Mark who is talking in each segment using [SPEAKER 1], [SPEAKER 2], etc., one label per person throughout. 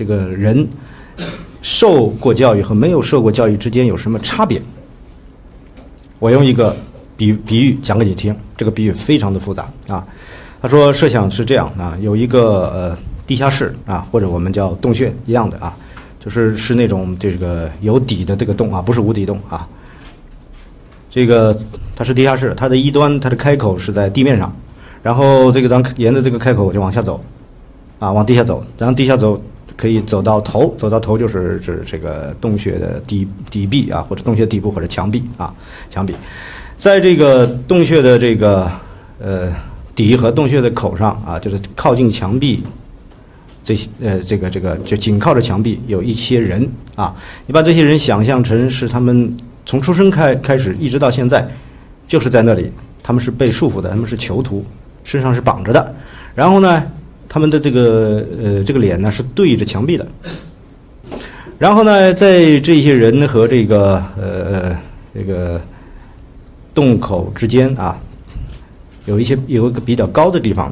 [SPEAKER 1] 这个人受过教育和没有受过教育之间有什么差别？我用一个比比喻讲给你听，这个比喻非常的复杂啊。他说，设想是这样啊，有一个呃地下室啊，或者我们叫洞穴一样的啊，就是是那种这个有底的这个洞啊，不是无底洞啊。这个它是地下室，它的一端它的开口是在地面上，然后这个当沿着这个开口就往下走，啊，往地下走，然后地下走可以走到头，走到头就是指这个洞穴的底底壁啊，或者洞穴底部或者墙壁啊，墙壁，在这个洞穴的这个呃。底和洞穴的口上啊，就是靠近墙壁，这些呃，这个这个就紧靠着墙壁有一些人啊。你把这些人想象成是他们从出生开开始一直到现在，就是在那里，他们是被束缚的，他们是囚徒，身上是绑着的。然后呢，他们的这个呃这个脸呢是对着墙壁的。然后呢，在这些人和这个呃这个洞口之间啊。有一些有一个比较高的地方，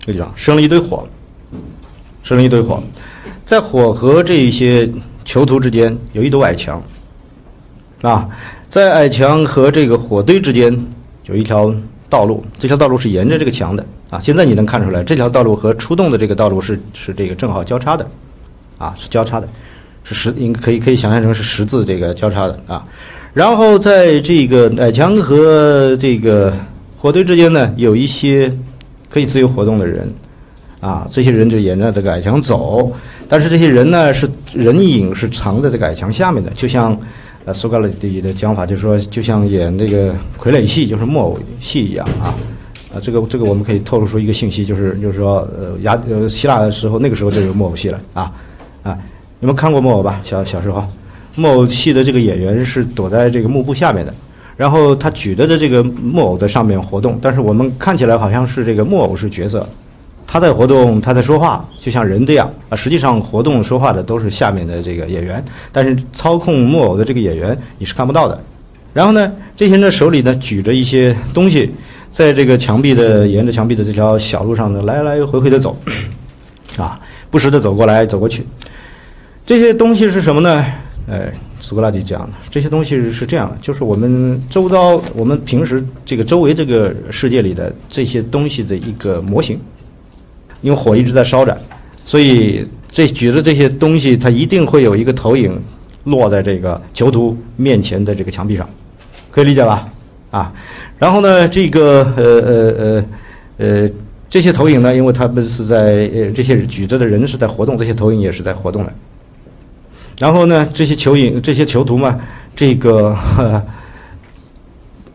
[SPEAKER 1] 这个地方生了一堆火，生了一堆火，在火和这一些囚徒之间有一堵矮墙，啊，在矮墙和这个火堆之间有一条道路，这条道路是沿着这个墙的啊。现在你能看出来，这条道路和出洞的这个道路是是这个正好交叉的，啊，是交叉的，是十应该可以可以想象成是十字这个交叉的啊。然后在这个矮墙和这个火堆之间呢，有一些可以自由活动的人，啊，这些人就沿着这个矮墙走，但是这些人呢，是人影是藏在这个矮墙下面的，就像呃苏格拉底的讲法，就是说，就像演那个傀儡戏，就是木偶戏一样啊，啊，这个这个我们可以透露出一个信息，就是就是说，呃，亚呃希腊的时候，那个时候就有木偶戏了啊啊，你们看过木偶吧？小小时候，木偶戏的这个演员是躲在这个幕布下面的。然后他举着的这个木偶在上面活动，但是我们看起来好像是这个木偶是角色，他在活动，他在说话，就像人这样啊。实际上活动说话的都是下面的这个演员，但是操控木偶的这个演员你是看不到的。然后呢，这些人的手里呢举着一些东西，在这个墙壁的沿着墙壁的这条小路上呢来来回回的走，啊，不时的走过来走过去。这些东西是什么呢？哎。苏格拉底讲的这些东西是这样的，就是我们周遭、我们平时这个周围这个世界里的这些东西的一个模型。因为火一直在烧着，所以这举着这些东西，它一定会有一个投影落在这个囚徒面前的这个墙壁上，可以理解吧？啊，然后呢，这个呃呃呃呃这些投影呢，因为他们是在呃这些举着的人是在活动，这些投影也是在活动的。然后呢，这些囚影、这些囚徒嘛，这个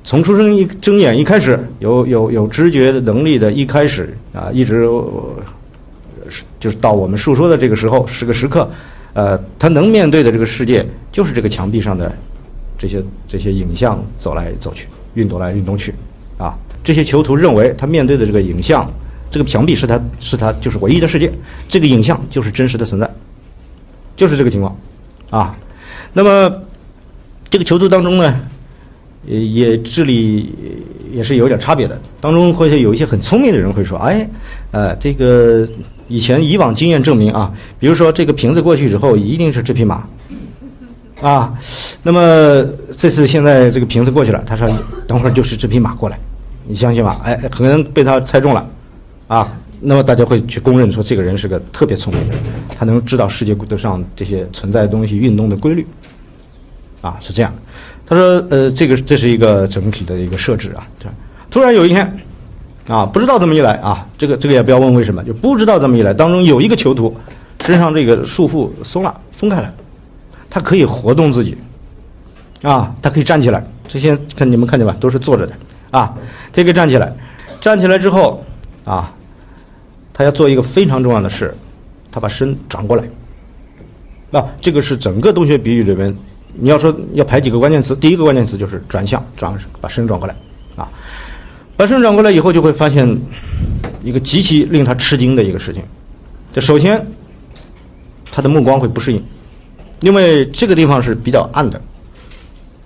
[SPEAKER 1] 从出生一睁眼一开始，有有有知觉的能力的，一开始啊，一直是就是到我们述说的这个时候，是个时刻，呃，他能面对的这个世界，就是这个墙壁上的这些这些影像走来走去，运动来运动去，啊，这些囚徒认为他面对的这个影像，这个墙壁是他是他就是唯一的世界，这个影像就是真实的存在，就是这个情况。啊，那么这个囚徒当中呢，也也智力也是有点差别的。当中会有一些很聪明的人会说：“哎，呃，这个以前以往经验证明啊，比如说这个瓶子过去之后，一定是这匹马啊。那么这次现在这个瓶子过去了，他说等会儿就是这匹马过来，你相信吗？哎，可能被他猜中了啊。”那么大家会去公认说这个人是个特别聪明的人，他能知道世界上这些存在的东西运动的规律，啊，是这样。他说，呃，这个这是一个整体的一个设置啊。突然有一天，啊，不知道这么一来啊，这个这个也不要问为什么，就不知道这么一来，当中有一个囚徒身上这个束缚松了，松开了，他可以活动自己，啊，他可以站起来。这些看你们看见吧，都是坐着的，啊，这个站起来，站起来之后，啊。他要做一个非常重要的事，他把身转过来。那这个是整个洞穴比喻里面，你要说要排几个关键词，第一个关键词就是转向，转把身转过来，啊，把身转过来以后，就会发现一个极其令他吃惊的一个事情。就首先，他的目光会不适应，因为这个地方是比较暗的，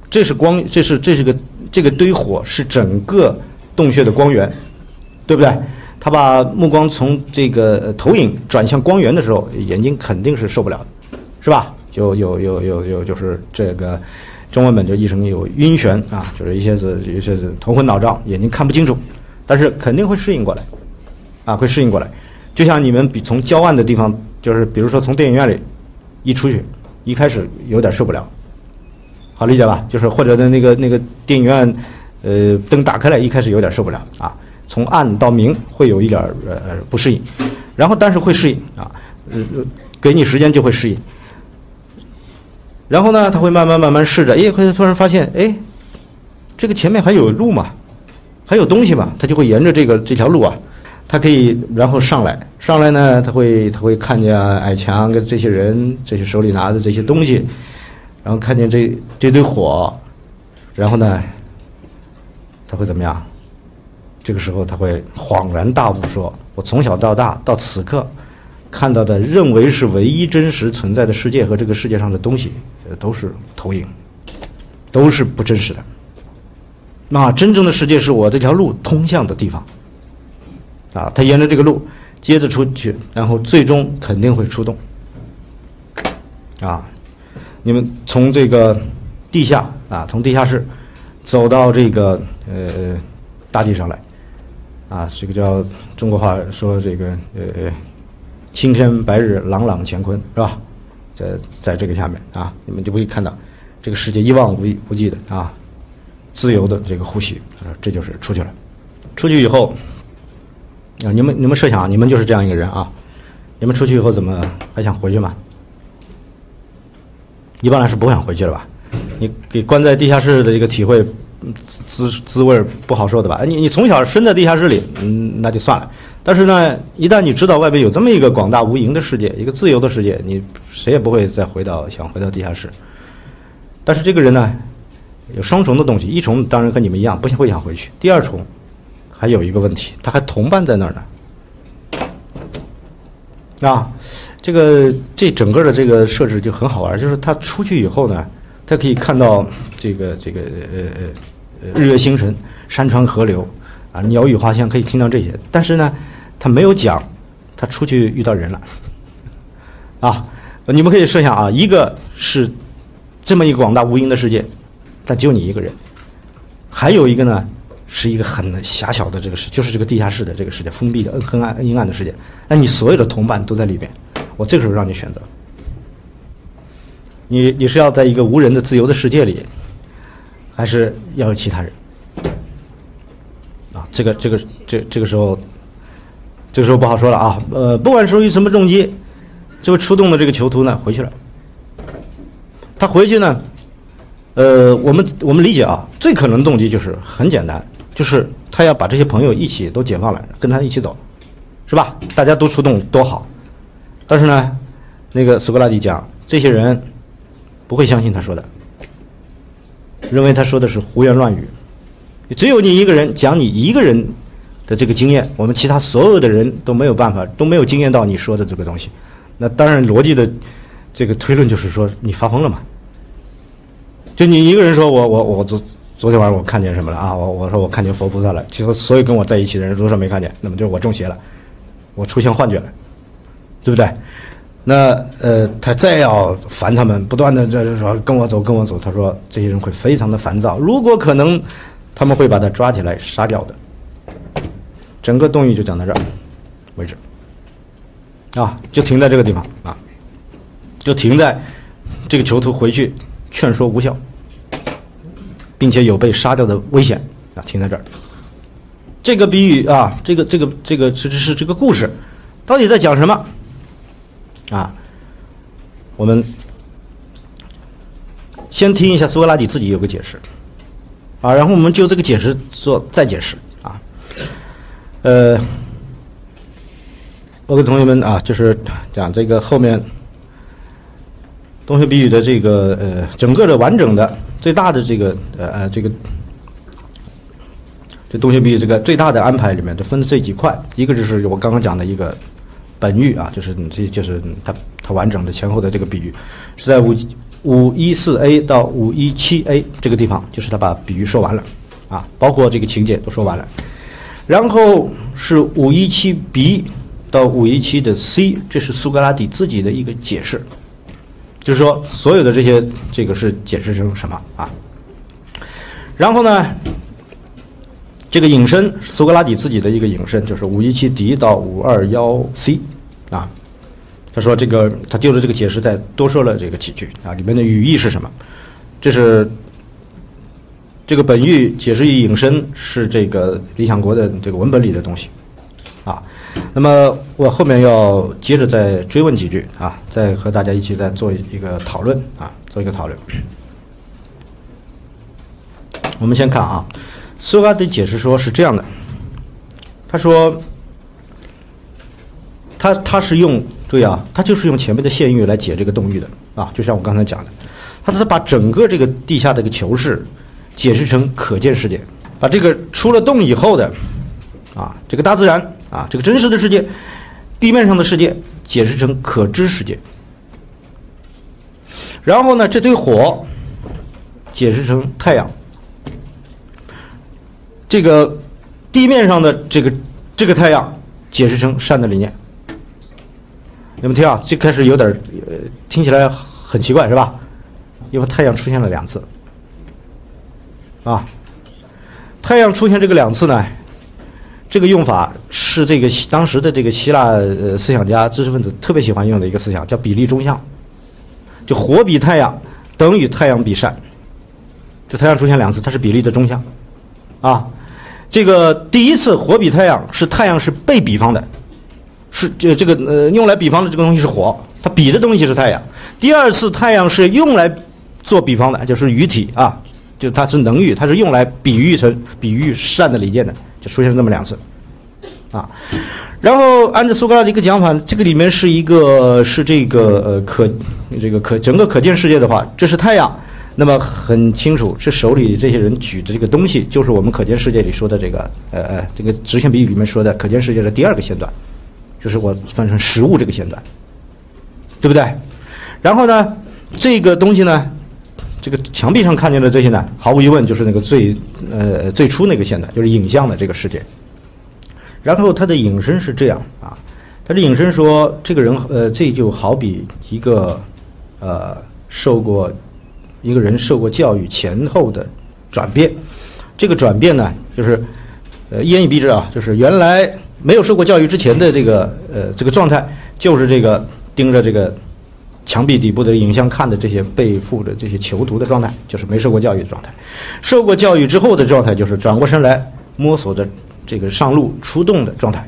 [SPEAKER 1] 这是光，这是这是个这个堆火是整个洞穴的光源，对不对？他把目光从这个投影转向光源的时候，眼睛肯定是受不了的，是吧？就有有有有就是这个中文本就译成有晕眩啊，就是一些是一些是头昏脑胀，眼睛看不清楚，但是肯定会适应过来，啊，会适应过来。就像你们比从郊外的地方，就是比如说从电影院里一出去，一开始有点受不了，好理解吧？就是或者的那个那个电影院，呃，灯打开来，一开始有点受不了啊。从暗到明会有一点呃呃不适应，然后但是会适应啊，呃，给你时间就会适应。然后呢，他会慢慢慢慢试着，哎，会突然发现，哎，这个前面还有路嘛，还有东西嘛，他就会沿着这个这条路啊。他可以，然后上来，上来呢，他会他会看见矮墙跟这些人，这些手里拿的这些东西，然后看见这这堆火，然后呢，他会怎么样？这个时候他会恍然大悟，说：“我从小到大到此刻看到的，认为是唯一真实存在的世界和这个世界上的东西，都是投影，都是不真实的。那真正的世界是我这条路通向的地方。”啊，他沿着这个路接着出去，然后最终肯定会出动。啊，你们从这个地下啊，从地下室走到这个呃大地上来，啊，这个叫中国话说这个呃青天白日朗朗乾坤是吧？在在这个下面啊，你们就可以看到这个世界一望无无际的啊，自由的这个呼吸，这就是出去了。出去以后。啊，你们你们设想，你们就是这样一个人啊，你们出去以后怎么还想回去吗？一般来说不会想回去了吧？你给关在地下室的这个体会滋滋味不好受的吧？你你从小生在地下室里，嗯，那就算了。但是呢，一旦你知道外边有这么一个广大无垠的世界，一个自由的世界，你谁也不会再回到想回到地下室。但是这个人呢，有双重的东西，一重当然和你们一样，不想会想回去；第二重。还有一个问题，他还同伴在那儿呢，啊，这个这整个的这个设置就很好玩，就是他出去以后呢，他可以看到这个这个呃呃日月星辰、山川河流啊、鸟语花香，可以听到这些。但是呢，他没有讲他出去遇到人了，啊，你们可以设想啊，一个是这么一个广大无垠的世界，但就你一个人，还有一个呢。是一个很狭小的这个世，就是这个地下室的这个世界，封闭的、黑暗、阴暗的世界。那你所有的同伴都在里边，我这个时候让你选择，你你是要在一个无人的自由的世界里，还是要有其他人？啊，这个这个这这个时候，这个时候不好说了啊。呃，不管出于什么动机，这位出动的这个囚徒呢回去了。他回去呢，呃，我们我们理解啊，最可能动机就是很简单。就是他要把这些朋友一起都解放了，跟他一起走，是吧？大家都出动多好。但是呢，那个苏格拉底讲，这些人不会相信他说的，认为他说的是胡言乱语。只有你一个人讲你一个人的这个经验，我们其他所有的人都没有办法，都没有经验到你说的这个东西。那当然，逻辑的这个推论就是说你发疯了嘛？就你一个人说我我我这。昨天晚上我看见什么了啊？我我说我看见佛菩萨了。其实所有跟我在一起的人，如果说没看见，那么就是我中邪了，我出现幻觉了，对不对？那呃，他再要烦他们，不断的就是说跟我走，跟我走。他说这些人会非常的烦躁，如果可能，他们会把他抓起来杀掉的。整个动议就讲到这儿为止，啊，就停在这个地方啊，就停在这个囚徒回去劝说无效。并且有被杀掉的危险啊！停在这儿。这个比喻啊，这个这个这个是是这个故事，到底在讲什么？啊，我们先听一下苏格拉底自己有个解释啊，然后我们就这个解释做再解释啊。呃，我给同学们啊，就是讲这个后面洞穴比喻的这个呃整个的完整的。最大的这个呃呃这个这东西比这个最大的安排里面，就分这几块，一个就是我刚刚讲的一个本喻啊，就是你这就是它它完整的前后的这个比喻，是在五五一四 A 到五一七 A 这个地方，就是他把比喻说完了啊，包括这个情节都说完了。然后是五一七 B 到五一七的 C，这是苏格拉底自己的一个解释，就是说所有的这些这个是解释成什么啊？然后呢，这个引申苏格拉底自己的一个引申就是五一七 D 到五二幺 C 啊。他说这个他就着这个解释再多说了这个几句啊，里面的语义是什么？这是。这个本域解释与引申是这个理想国的这个文本里的东西，啊，那么我后面要接着再追问几句啊，再和大家一起再做一个讨论啊，做一个讨论。我们先看啊，苏格拉底解释说是这样的，他说，他他是用注意啊，他就是用前面的现喻来解这个动域的啊，就像我刚才讲的，他是把整个这个地下的一个球室。解释成可见世界，把这个出了洞以后的，啊，这个大自然啊，这个真实的世界，地面上的世界，解释成可知世界。然后呢，这堆火，解释成太阳。这个地面上的这个这个太阳，解释成善的理念。你们听啊，最开始有点呃，听起来很奇怪是吧？因为太阳出现了两次。啊，太阳出现这个两次呢，这个用法是这个当时的这个希腊呃思想家、知识分子特别喜欢用的一个思想，叫比例中项。就火比太阳等于太阳比善，这太阳出现两次，它是比例的中项。啊，这个第一次火比太阳是太阳是被比方的，是这这个呃用来比方的这个东西是火，它比的东西是太阳。第二次太阳是用来做比方的，就是鱼体啊。就它是能喻，它是用来比喻成比喻善的理念的，就出现了这么两次，啊，然后按照苏格拉底一个讲法，这个里面是一个是这个呃可这个可整个可见世界的话，这是太阳，那么很清楚，这手里这些人举的这个东西，就是我们可见世界里说的这个呃呃这个直线比喻里面说的可见世界的第二个线段，就是我分成实物这个线段，对不对？然后呢，这个东西呢？这个墙壁上看见的这些呢，毫无疑问就是那个最呃最初那个线段，就是影像的这个世界。然后他的引申是这样啊，他的引申说，这个人呃，这就好比一个呃受过一个人受过教育前后的转变。这个转变呢，就是呃一言以蔽之啊，就是原来没有受过教育之前的这个呃这个状态，就是这个盯着这个。墙壁底部的影像看的这些背负的这些囚徒的状态，就是没受过教育的状态；受过教育之后的状态，就是转过身来摸索着这个上路出动的状态。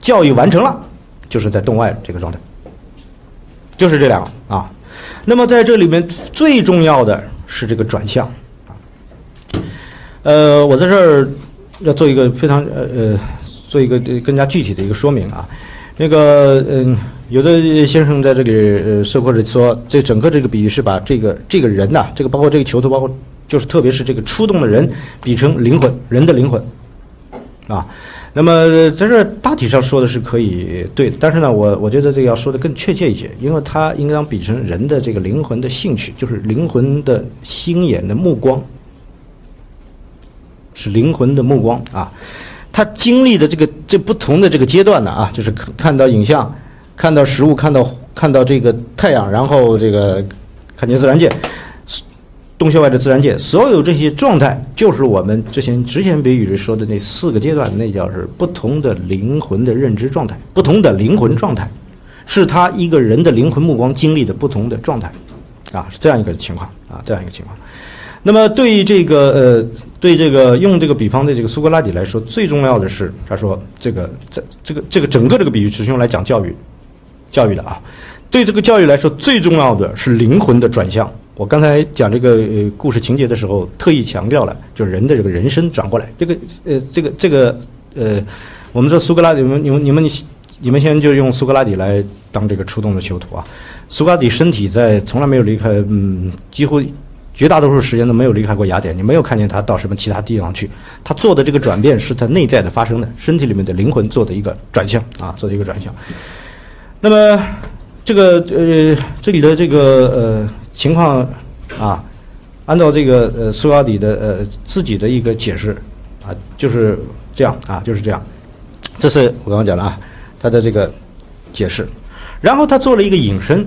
[SPEAKER 1] 教育完成了，就是在洞外这个状态。就是这两个啊。那么在这里面最重要的是这个转向啊。呃，我在这儿要做一个非常呃呃，做一个更加具体的一个说明啊。那个嗯。有的先生在这里呃，或者说，这整个这个比喻是把这个这个人呐，这个包括这个囚徒，包括就是特别是这个出动的人，比成灵魂，人的灵魂，啊，那么在这大体上说的是可以对，但是呢，我我觉得这个要说的更确切一些，因为它应当比成人的这个灵魂的兴趣，就是灵魂的心眼的目光，是灵魂的目光啊，他经历的这个这不同的这个阶段呢啊，就是看到影像。看到实物，看到看到这个太阳，然后这个看见自然界，洞穴外的自然界，所有这些状态，就是我们之前之前比喻说的那四个阶段，那叫是不同的灵魂的认知状态，不同的灵魂状态，是他一个人的灵魂目光经历的不同的状态，啊，是这样一个情况啊，这样一个情况。那么对这个呃，对这个用这个比方的这个苏格拉底来说，最重要的是，他说这个这这个这个整个这个比喻只是用来讲教育。教育的啊，对这个教育来说，最重要的是灵魂的转向。我刚才讲这个呃故事情节的时候，特意强调了，就是人的这个人生转过来。这个呃，这个这个呃，我们说苏格拉底，你们你们你们你们先就用苏格拉底来当这个出动的囚徒啊。苏格拉底身体在从来没有离开，嗯，几乎绝大多数时间都没有离开过雅典。你没有看见他到什么其他地方去。他做的这个转变是他内在的发生的，身体里面的灵魂做的一个转向啊，做的一个转向。那么，这个呃，这里的这个呃情况啊，按照这个呃苏格拉底的呃自己的一个解释啊，就是这样啊，就是这样。这是我刚刚讲的啊，他的这个解释。然后他做了一个引申，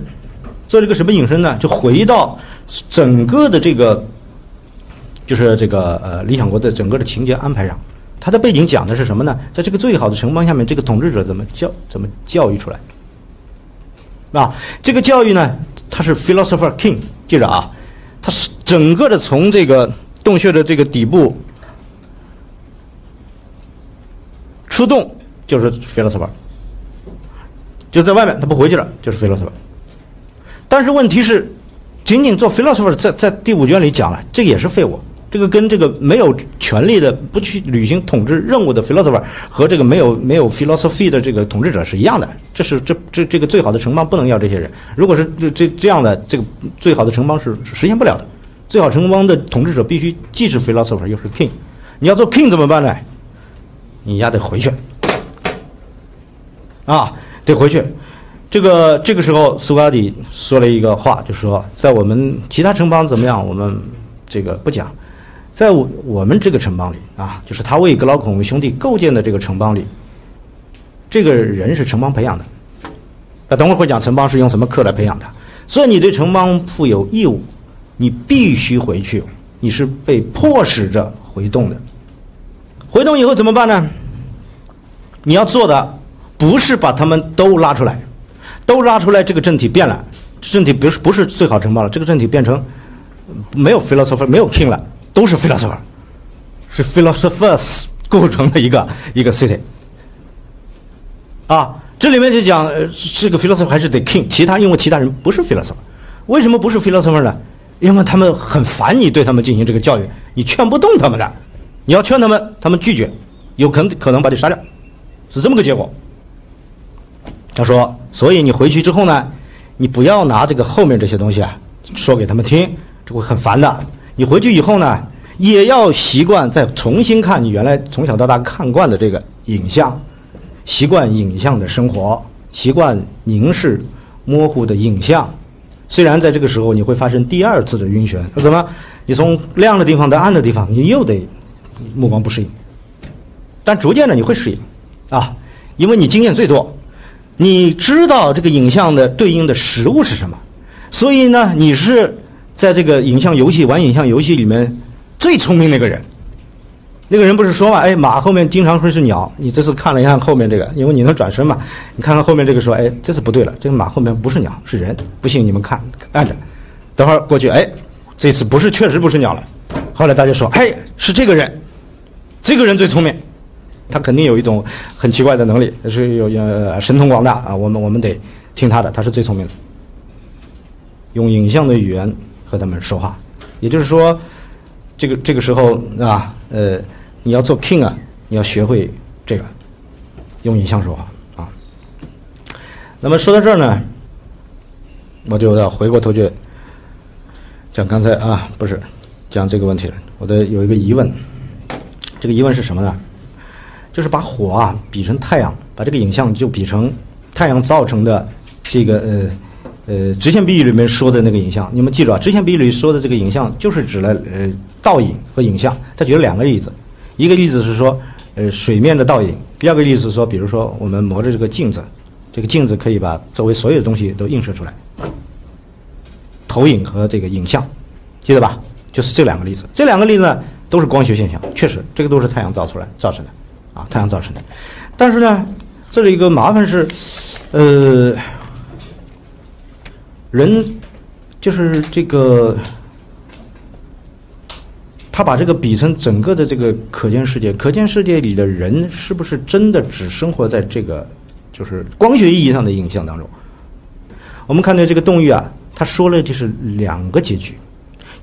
[SPEAKER 1] 做了一个什么引申呢？就回到整个的这个，就是这个呃理想国的整个的情节安排上。它的背景讲的是什么呢？在这个最好的城邦下面，这个统治者怎么教怎么教育出来？啊，这个教育呢，它是 philosopher king，记着啊，它是整个的从这个洞穴的这个底部出洞就是 philosopher，就在外面他不回去了，就是 philosopher。但是问题是，仅仅做 philosopher，在在第五卷里讲了，这也是废物。这个跟这个没有权利的、不去履行统治任务的 philosopher 和这个没有没有 philosophy 的这个统治者是一样的。这是这这这个最好的城邦不能要这些人。如果是这这这样的，这个最好的城邦是实现不了的。最好城邦的统治者必须既是 philosopher 又是 king。你要做 king 怎么办呢？你丫得回去啊，得回去。这个这个时候，苏格拉底说了一个话，就说，在我们其他城邦怎么样，我们这个不讲。在我我们这个城邦里啊，就是他为格劳孔兄弟构建的这个城邦里，这个人是城邦培养的。那等会儿会讲城邦是用什么课来培养的，所以你对城邦负有义务，你必须回去，你是被迫使着回动的。回动以后怎么办呢？你要做的不是把他们都拉出来，都拉出来，这个政体变了，政体不是不是最好承包了，这个政体变成没有 philosopher 没有 king 了。都是 philosopher，是 philosophers 构成的一个一个 city，啊，这里面就讲这个 philosopher 还是得 king，其他因为其他人不是 philosopher，为什么不是 philosopher 呢？因为他们很烦你对他们进行这个教育，你劝不动他们的，你要劝他们，他们拒绝，有可能可能把你杀掉，是这么个结果。他说，所以你回去之后呢，你不要拿这个后面这些东西啊说给他们听，这会很烦的。你回去以后呢，也要习惯再重新看你原来从小到大看惯的这个影像，习惯影像的生活，习惯凝视模糊的影像。虽然在这个时候你会发生第二次的晕眩，怎么？你从亮的地方到暗的地方，你又得目光不适应。但逐渐的你会适应，啊，因为你经验最多，你知道这个影像的对应的食物是什么，所以呢，你是。在这个影像游戏玩影像游戏里面，最聪明那个人，那个人不是说嘛？哎，马后面经常会是鸟。你这次看了一下后面这个，因为你能转身嘛，你看看后面这个说，哎，这次不对了，这个马后面不是鸟，是人。不信你们看，按着，等会儿过去，哎，这次不是，确实不是鸟了。后来大家说，哎，是这个人，这个人最聪明，他肯定有一种很奇怪的能力，是有呃神通广大啊。我们我们得听他的，他是最聪明的，用影像的语言。和他们说话，也就是说，这个这个时候啊，呃，你要做 king 啊，你要学会这个用影像说话啊。那么说到这儿呢，我就要回过头去讲刚才啊，不是讲这个问题了。我的有一个疑问，这个疑问是什么呢？就是把火啊比成太阳，把这个影像就比成太阳造成的这个呃。呃，直线比喻里面说的那个影像，你们记住啊，直线比喻里说的这个影像就是指了呃倒影和影像。他举了两个例子，一个例子是说呃水面的倒影，第二个例子是说，比如说我们磨着这个镜子，这个镜子可以把周围所有的东西都映射出来，投影和这个影像，记得吧？就是这两个例子，这两个例子呢都是光学现象，确实这个都是太阳造出来造成的，啊，太阳造成的。但是呢，这里一个麻烦是，呃。人就是这个，他把这个比成整个的这个可见世界，可见世界里的人是不是真的只生活在这个就是光学意义上的影像当中？我们看到这个洞域啊，他说了就是两个结局，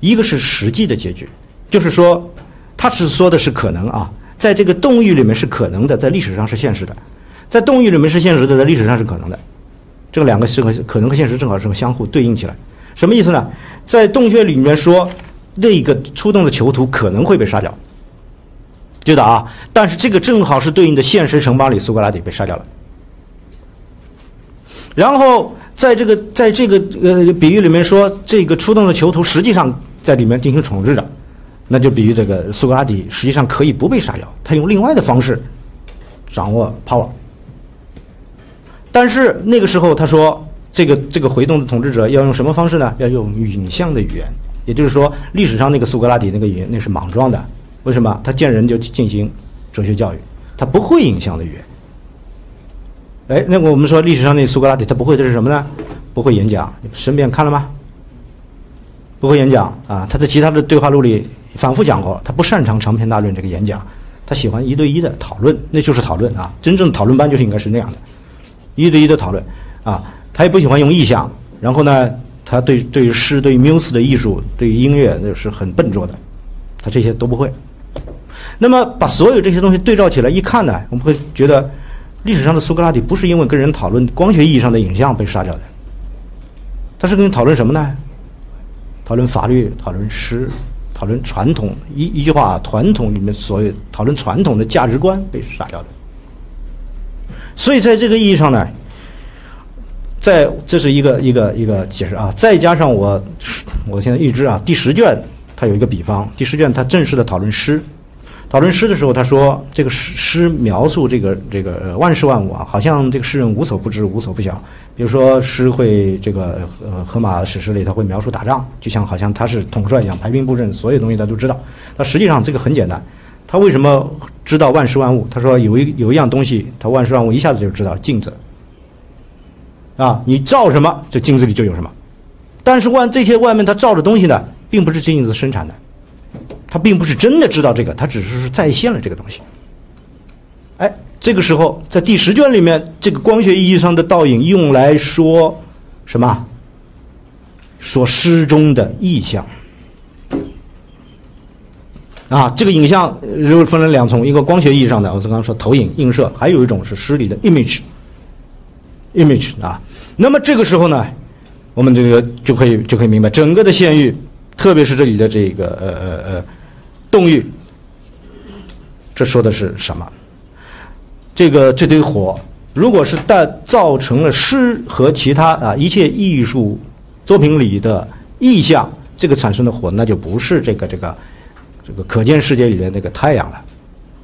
[SPEAKER 1] 一个是实际的结局，就是说他只说的是可能啊，在这个洞域里面是可能的，在历史上是现实的，在洞域里面是现实的，在历史上是可能的。这两个是和可能和现实正好是相互对应起来，什么意思呢？在洞穴里面说，那个出动的囚徒可能会被杀掉，记得啊。但是这个正好是对应的现实城邦里，苏格拉底被杀掉了。然后在这个在这个呃比喻里面说，这个出动的囚徒实际上在里面进行统治着，那就比喻这个苏格拉底实际上可以不被杀掉，他用另外的方式掌握 power。但是那个时候他说，这个这个回动的统治者要用什么方式呢？要用影像的语言，也就是说，历史上那个苏格拉底那个语言那是莽撞的。为什么？他见人就进行哲学教育，他不会影像的语言。哎，那我们说历史上那苏格拉底他不会的是什么呢？不会演讲，你身边看了吗？不会演讲啊！他在其他的对话录里反复讲过，他不擅长长篇大论这个演讲，他喜欢一对一的讨论，那就是讨论啊！真正的讨论班就是应该是那样的，一对一的讨论啊！他也不喜欢用意象，然后呢，他对对于诗、对于 mus 的艺术、对于音乐那是很笨拙的，他这些都不会。那么把所有这些东西对照起来一看呢，我们会觉得历史上的苏格拉底不是因为跟人讨论光学意义上的影像被杀掉的，他是跟人讨论什么呢？讨论法律，讨论诗，讨论传统。一一句话，传统里面所有讨论传统的价值观被杀掉的。所以在这个意义上呢，在这是一个一个一个解释啊。再加上我我现在预知啊，第十卷它有一个比方，第十卷它正式的讨论诗。讨论诗的时候，他说这个诗诗描述这个这个万事万物啊，好像这个诗人无所不知，无所不晓。比如说诗会这个呃荷马史诗里，他会描述打仗，就像好像他是统帅一样，排兵布阵，所有东西他都知道。那实际上这个很简单，他为什么知道万事万物？他说有一有一样东西，他万事万物一下子就知道镜子啊，你照什么，这镜子里就有什么。但是外这些外面他照的东西呢，并不是镜子生产的。他并不是真的知道这个，他只是是再现了这个东西。哎，这个时候在第十卷里面，这个光学意义上的倒影用来说什么？说诗中的意象。啊，这个影像如果分了两重，一个光学意义上的，我刚刚说投影映射，还有一种是诗里的 image，image 啊。那么这个时候呢，我们这个就可以就可以明白整个的县域，特别是这里的这个呃呃呃。动欲，这说的是什么？这个这堆火，如果是带造成了诗和其他啊一切艺术作品里的意象，这个产生的火，那就不是这个这个这个可见世界里的那个太阳了，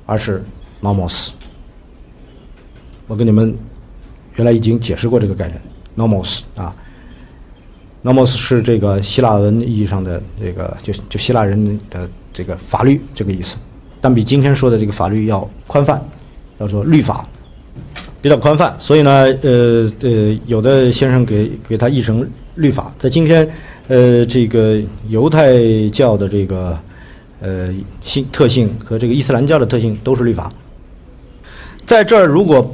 [SPEAKER 1] 而是 nomos。我跟你们原来已经解释过这个概念，nomos 啊，nomos 是这个希腊文意义上的这个就就希腊人的。这个法律这个意思，但比今天说的这个法律要宽泛，要说律法，比较宽泛。所以呢，呃呃，有的先生给给他译成律法。在今天，呃，这个犹太教的这个呃性特性和这个伊斯兰教的特性都是律法。在这儿，如果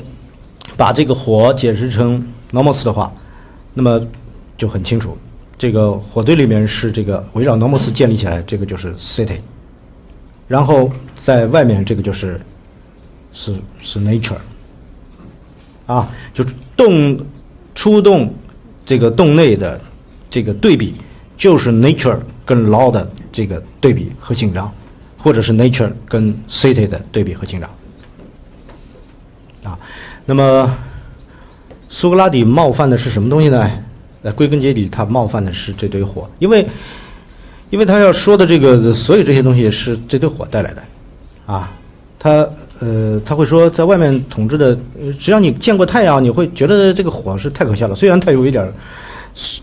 [SPEAKER 1] 把这个火解释成 nomos 的话，那么就很清楚，这个火堆里面是这个围绕 nomos 建立起来，这个就是 city。然后在外面这个就是是是 nature 啊，就洞出洞这个洞内的这个对比，就是 nature 跟 law 的这个对比和紧张，或者是 nature 跟 city 的对比和紧张啊。那么苏格拉底冒犯的是什么东西呢？呃，归根结底，他冒犯的是这堆火，因为。因为他要说的这个，所有这些东西是这堆火带来的，啊，他呃他会说，在外面统治的，只要你见过太阳，你会觉得这个火是太可笑了。虽然它有一点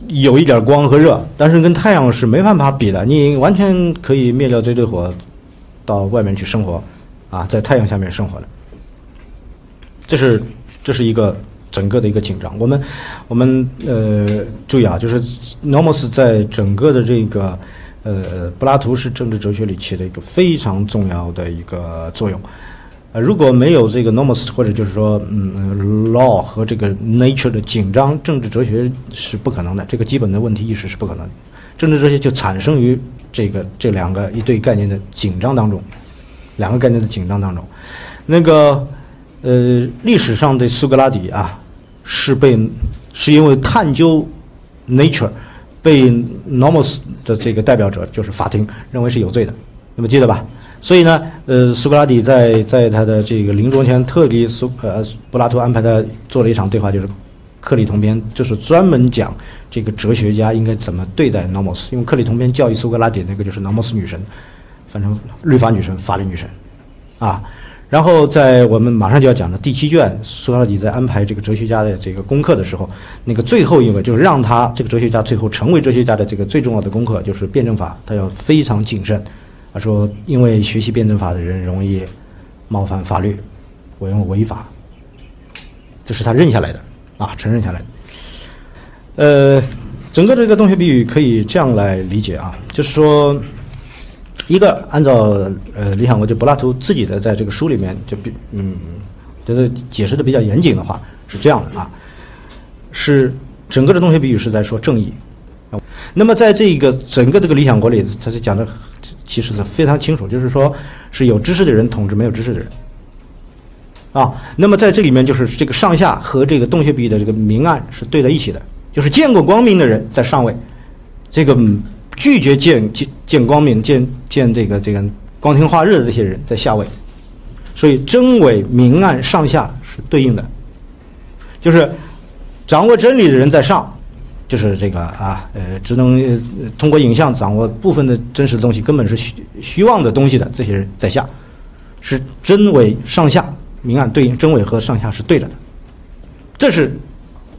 [SPEAKER 1] 有一点光和热，但是跟太阳是没办法比的。你完全可以灭掉这堆火，到外面去生活，啊，在太阳下面生活的。这是这是一个整个的一个紧张。我们我们呃注意啊，就是 Nomos 在整个的这个。呃，柏拉图是政治哲学里起的一个非常重要的一个作用。呃，如果没有这个 nomos，或者就是说，嗯，law 和这个 nature 的紧张，政治哲学是不可能的。这个基本的问题意识是不可能的。政治哲学就产生于这个这两个一对概念的紧张当中，两个概念的紧张当中。那个呃，历史上的苏格拉底啊，是被是因为探究 nature。被 nomos 的这个代表者就是法庭认为是有罪的，那么记得吧？所以呢，呃，苏格拉底在在他的这个临终前，特地苏呃柏拉图安排他做了一场对话，就是克里同篇，就是专门讲这个哲学家应该怎么对待 nomos，因为克里同篇教育苏格拉底那个就是 nomos 女神，反正律法女神、法律女神，啊。然后在我们马上就要讲的第七卷，苏格拉底在安排这个哲学家的这个功课的时候，那个最后一个就是让他这个哲学家最后成为哲学家的这个最重要的功课就是辩证法，他要非常谨慎。他说，因为学习辩证法的人容易冒犯法律，我用违法，这是他认下来的啊，承认下来的。呃，整个这个洞穴比喻可以这样来理解啊，就是说。一个按照呃理想国就柏拉图自己的在这个书里面就比嗯，觉得解释的比较严谨的话是这样的啊，是整个的洞穴比喻是在说正义。那么在这个整个这个理想国里，他是讲的其实是非常清楚，就是说是有知识的人统治没有知识的人啊。那么在这里面就是这个上下和这个洞穴比喻的这个明暗是对在一起的，就是见过光明的人在上位，这个。拒绝见见见光明、见见这个这个光天化日的这些人在下位，所以真伪明暗上下是对应的，就是掌握真理的人在上，就是这个啊呃只能通过影像掌握部分的真实的东西，根本是虚虚妄的东西的这些人在下，是真伪上下明暗对应，真伪和上下是对着的，这是。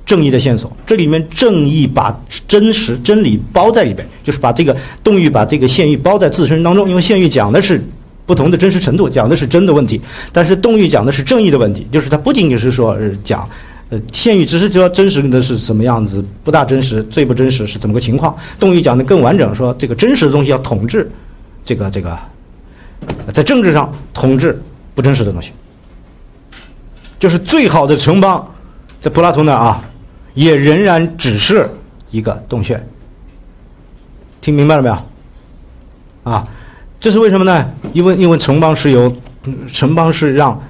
[SPEAKER 1] 正义的线索，这里面正义把真实真理包在里边，就是把这个动欲把这个现欲包在自身当中。因为现域讲的是不同的真实程度，讲的是真的问题，但是动欲讲的是正义的问题，就是它不仅仅是说讲，呃，现域只是说真实的是什么样子，不大真实，最不真实是怎么个情况。动欲讲的更完整，说这个真实的东西要统治，这个这个，在政治上统治不真实的东西，就是最好的城邦，在柏拉图那啊。也仍然只是一个洞穴，听明白了没有？啊，这是为什么呢？因为因为城邦是由城邦是让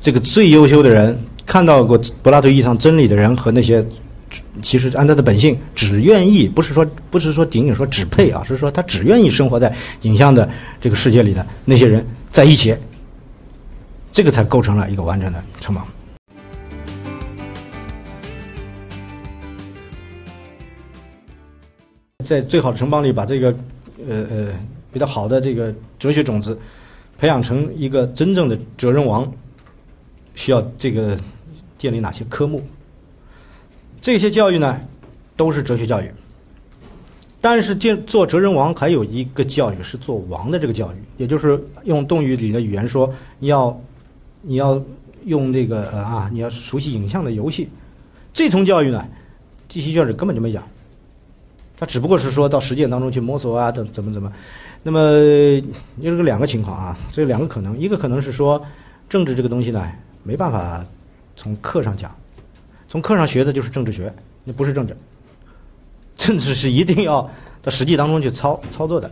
[SPEAKER 1] 这个最优秀的人看到过柏拉图意义上真理的人和那些其实按他的本性只愿意不是说不是说仅仅说只配啊，是说他只愿意生活在影像的这个世界里的那些人在一起，这个才构成了一个完整的城邦。在最好的城邦里，把这个，呃呃，比较好的这个哲学种子，培养成一个真正的哲人王，需要这个建立哪些科目？这些教育呢，都是哲学教育。但是建做哲人王还有一个教育是做王的这个教育，也就是用动语里的语言说，你要你要用这个啊，你要熟悉影像的游戏。这层教育呢，第七卷里根本就没讲。他只不过是说到实践当中去摸索啊，怎怎么怎么，那么有这个两个情况啊，这两个可能，一个可能是说政治这个东西呢，没办法从课上讲，从课上学的就是政治学，那不是政治，政治是一定要到实际当中去操操作的，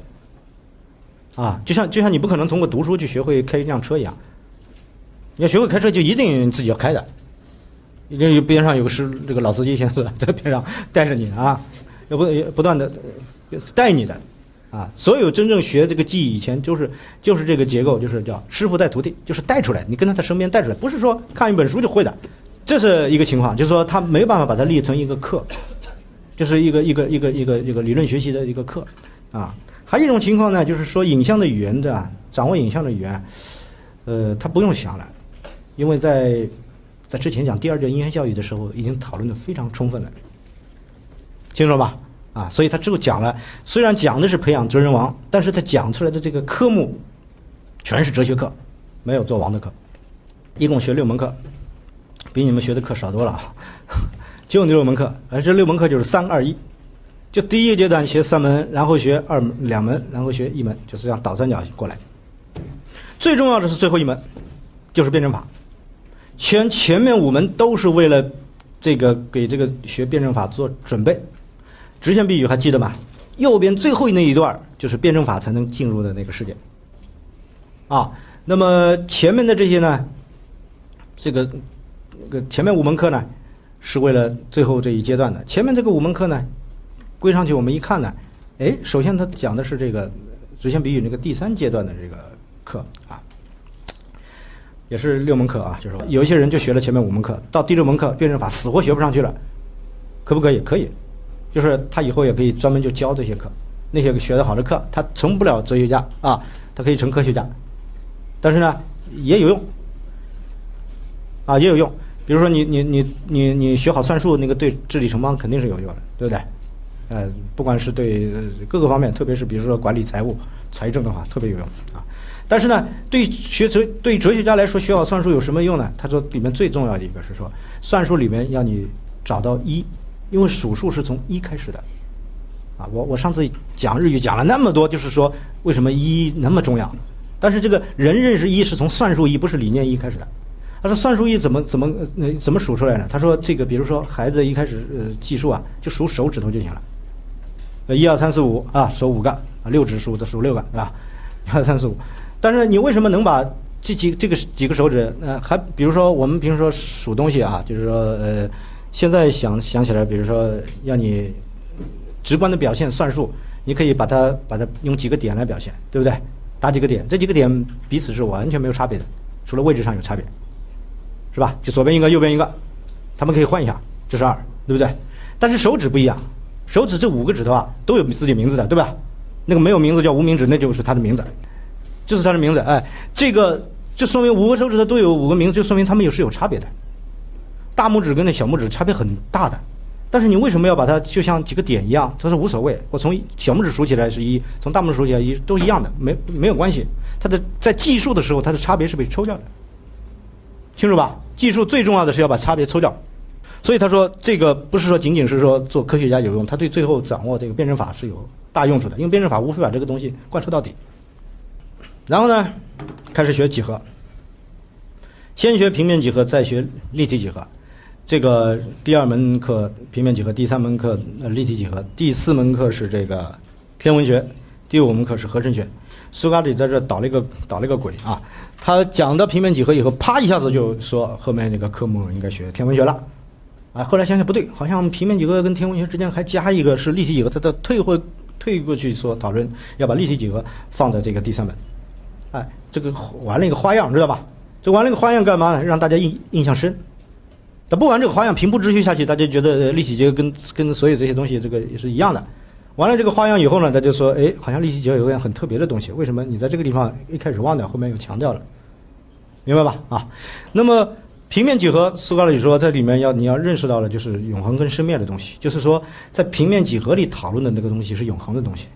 [SPEAKER 1] 啊，就像就像你不可能通过读书去学会开一辆车一样，你要学会开车就一定自己要开的，一定边上有个师这个老司机先生在边上带着你啊。要不不断的带你的，啊，所有真正学这个技艺以前就是就是这个结构，就是叫师傅带徒弟，就是带出来，你跟他在身边带出来，不是说看一本书就会的，这是一个情况，就是说他没有办法把它立成一个课，就是一个一个一个一个一个理论学习的一个课，啊，还有一种情况呢，就是说影像的语言的掌握影像的语言，呃，他不用想了，因为在在之前讲第二届音乐教育的时候，已经讨论的非常充分了。清楚吧？啊，所以他之后讲了，虽然讲的是培养哲人王，但是他讲出来的这个科目，全是哲学课，没有做王的课，一共学六门课，比你们学的课少多了，就六门课，而这六门课就是三二一，就第一个阶段学三门，然后学二两门，然后学一门，就是这样倒三角过来。最重要的是最后一门，就是辩证法，前前面五门都是为了这个给这个学辩证法做准备。直线比喻还记得吗？右边最后那一段就是辩证法才能进入的那个世界。啊，那么前面的这些呢，这个个前面五门课呢，是为了最后这一阶段的。前面这个五门课呢，归上去我们一看呢，哎，首先它讲的是这个直线比喻那个第三阶段的这个课啊，也是六门课啊，就是有一些人就学了前面五门课，到第六门课辩证法死活学不上去了，可不可以？可以。就是他以后也可以专门就教这些课，那些学得好的课，他成不了哲学家啊，他可以成科学家，但是呢也有用，啊也有用。比如说你你你你你学好算术，那个对治理城邦肯定是有用的，对不对？呃，不管是对各个方面，特别是比如说管理财务、财政的话，特别有用啊。但是呢，对学哲对哲学家来说，学好算术有什么用呢？他说里面最重要的一个是说，算术里面要你找到一，因为数数是从一开始的。啊，我我上次讲日语讲了那么多，就是说为什么一那么重要。但是这个人认识一是从算术一，不是理念一开始的。他说算术一怎么怎么怎么数出来呢？他说这个比如说孩子一开始呃计数啊，就数手指头就行了。一二三四五啊，手五个啊，六指数的数六个是吧？一二三四五。但是你为什么能把这几这个几个手指呃还比如说我们平时说数东西啊，就是说呃现在想想起来，比如说要你。直观的表现算术，你可以把它把它用几个点来表现，对不对？打几个点，这几个点彼此是完全没有差别的，除了位置上有差别，是吧？就左边一个，右边一个，他们可以换一下，这是二，对不对？但是手指不一样，手指这五个指头啊都有自己名字的，对吧？那个没有名字叫无名指，那就是它的名字，就是它的名字。哎，这个就说明五个手指头都有五个名字，就说明它们有是有差别的。大拇指跟那小拇指差别很大的。但是你为什么要把它就像几个点一样？他说无所谓，我从小拇指数起来是一，从大拇指数起来一，都一样的，没没有关系。它的在计数的时候，它的差别是被抽掉的，清楚吧？计数最重要的是要把差别抽掉。所以他说这个不是说仅仅是说做科学家有用，他对最后掌握这个辩证法是有大用处的，因为辩证法无非把这个东西贯彻到底。然后呢，开始学几何，先学平面几何，再学立体几何。这个第二门课平面几何，第三门课立体几何，第四门课是这个天文学，第五门课是合成学。苏格拉底在这捣了一个捣了一个鬼啊！他讲到平面几何以后，啪一下子就说后面那个科目应该学天文学了。啊，后来想想不对，好像平面几何跟天文学之间还加一个是立体几何，他他退回退过去说讨论要把立体几何放在这个第三门。哎，这个玩了一个花样，知道吧？这玩了一个花样干嘛呢？让大家印印象深。那不玩这个花样，平铺直叙下去，大家觉得立体结构跟跟所有这些东西这个也是一样的。完了这个花样以后呢，他就说，哎，好像立体结构有样很特别的东西。为什么你在这个地方一开始忘掉，后面又强调了？明白吧？啊，那么平面几何，苏格拉底说，在里面要你要认识到了就是永恒跟生灭的东西，就是说在平面几何里讨论的那个东西是永恒的东西。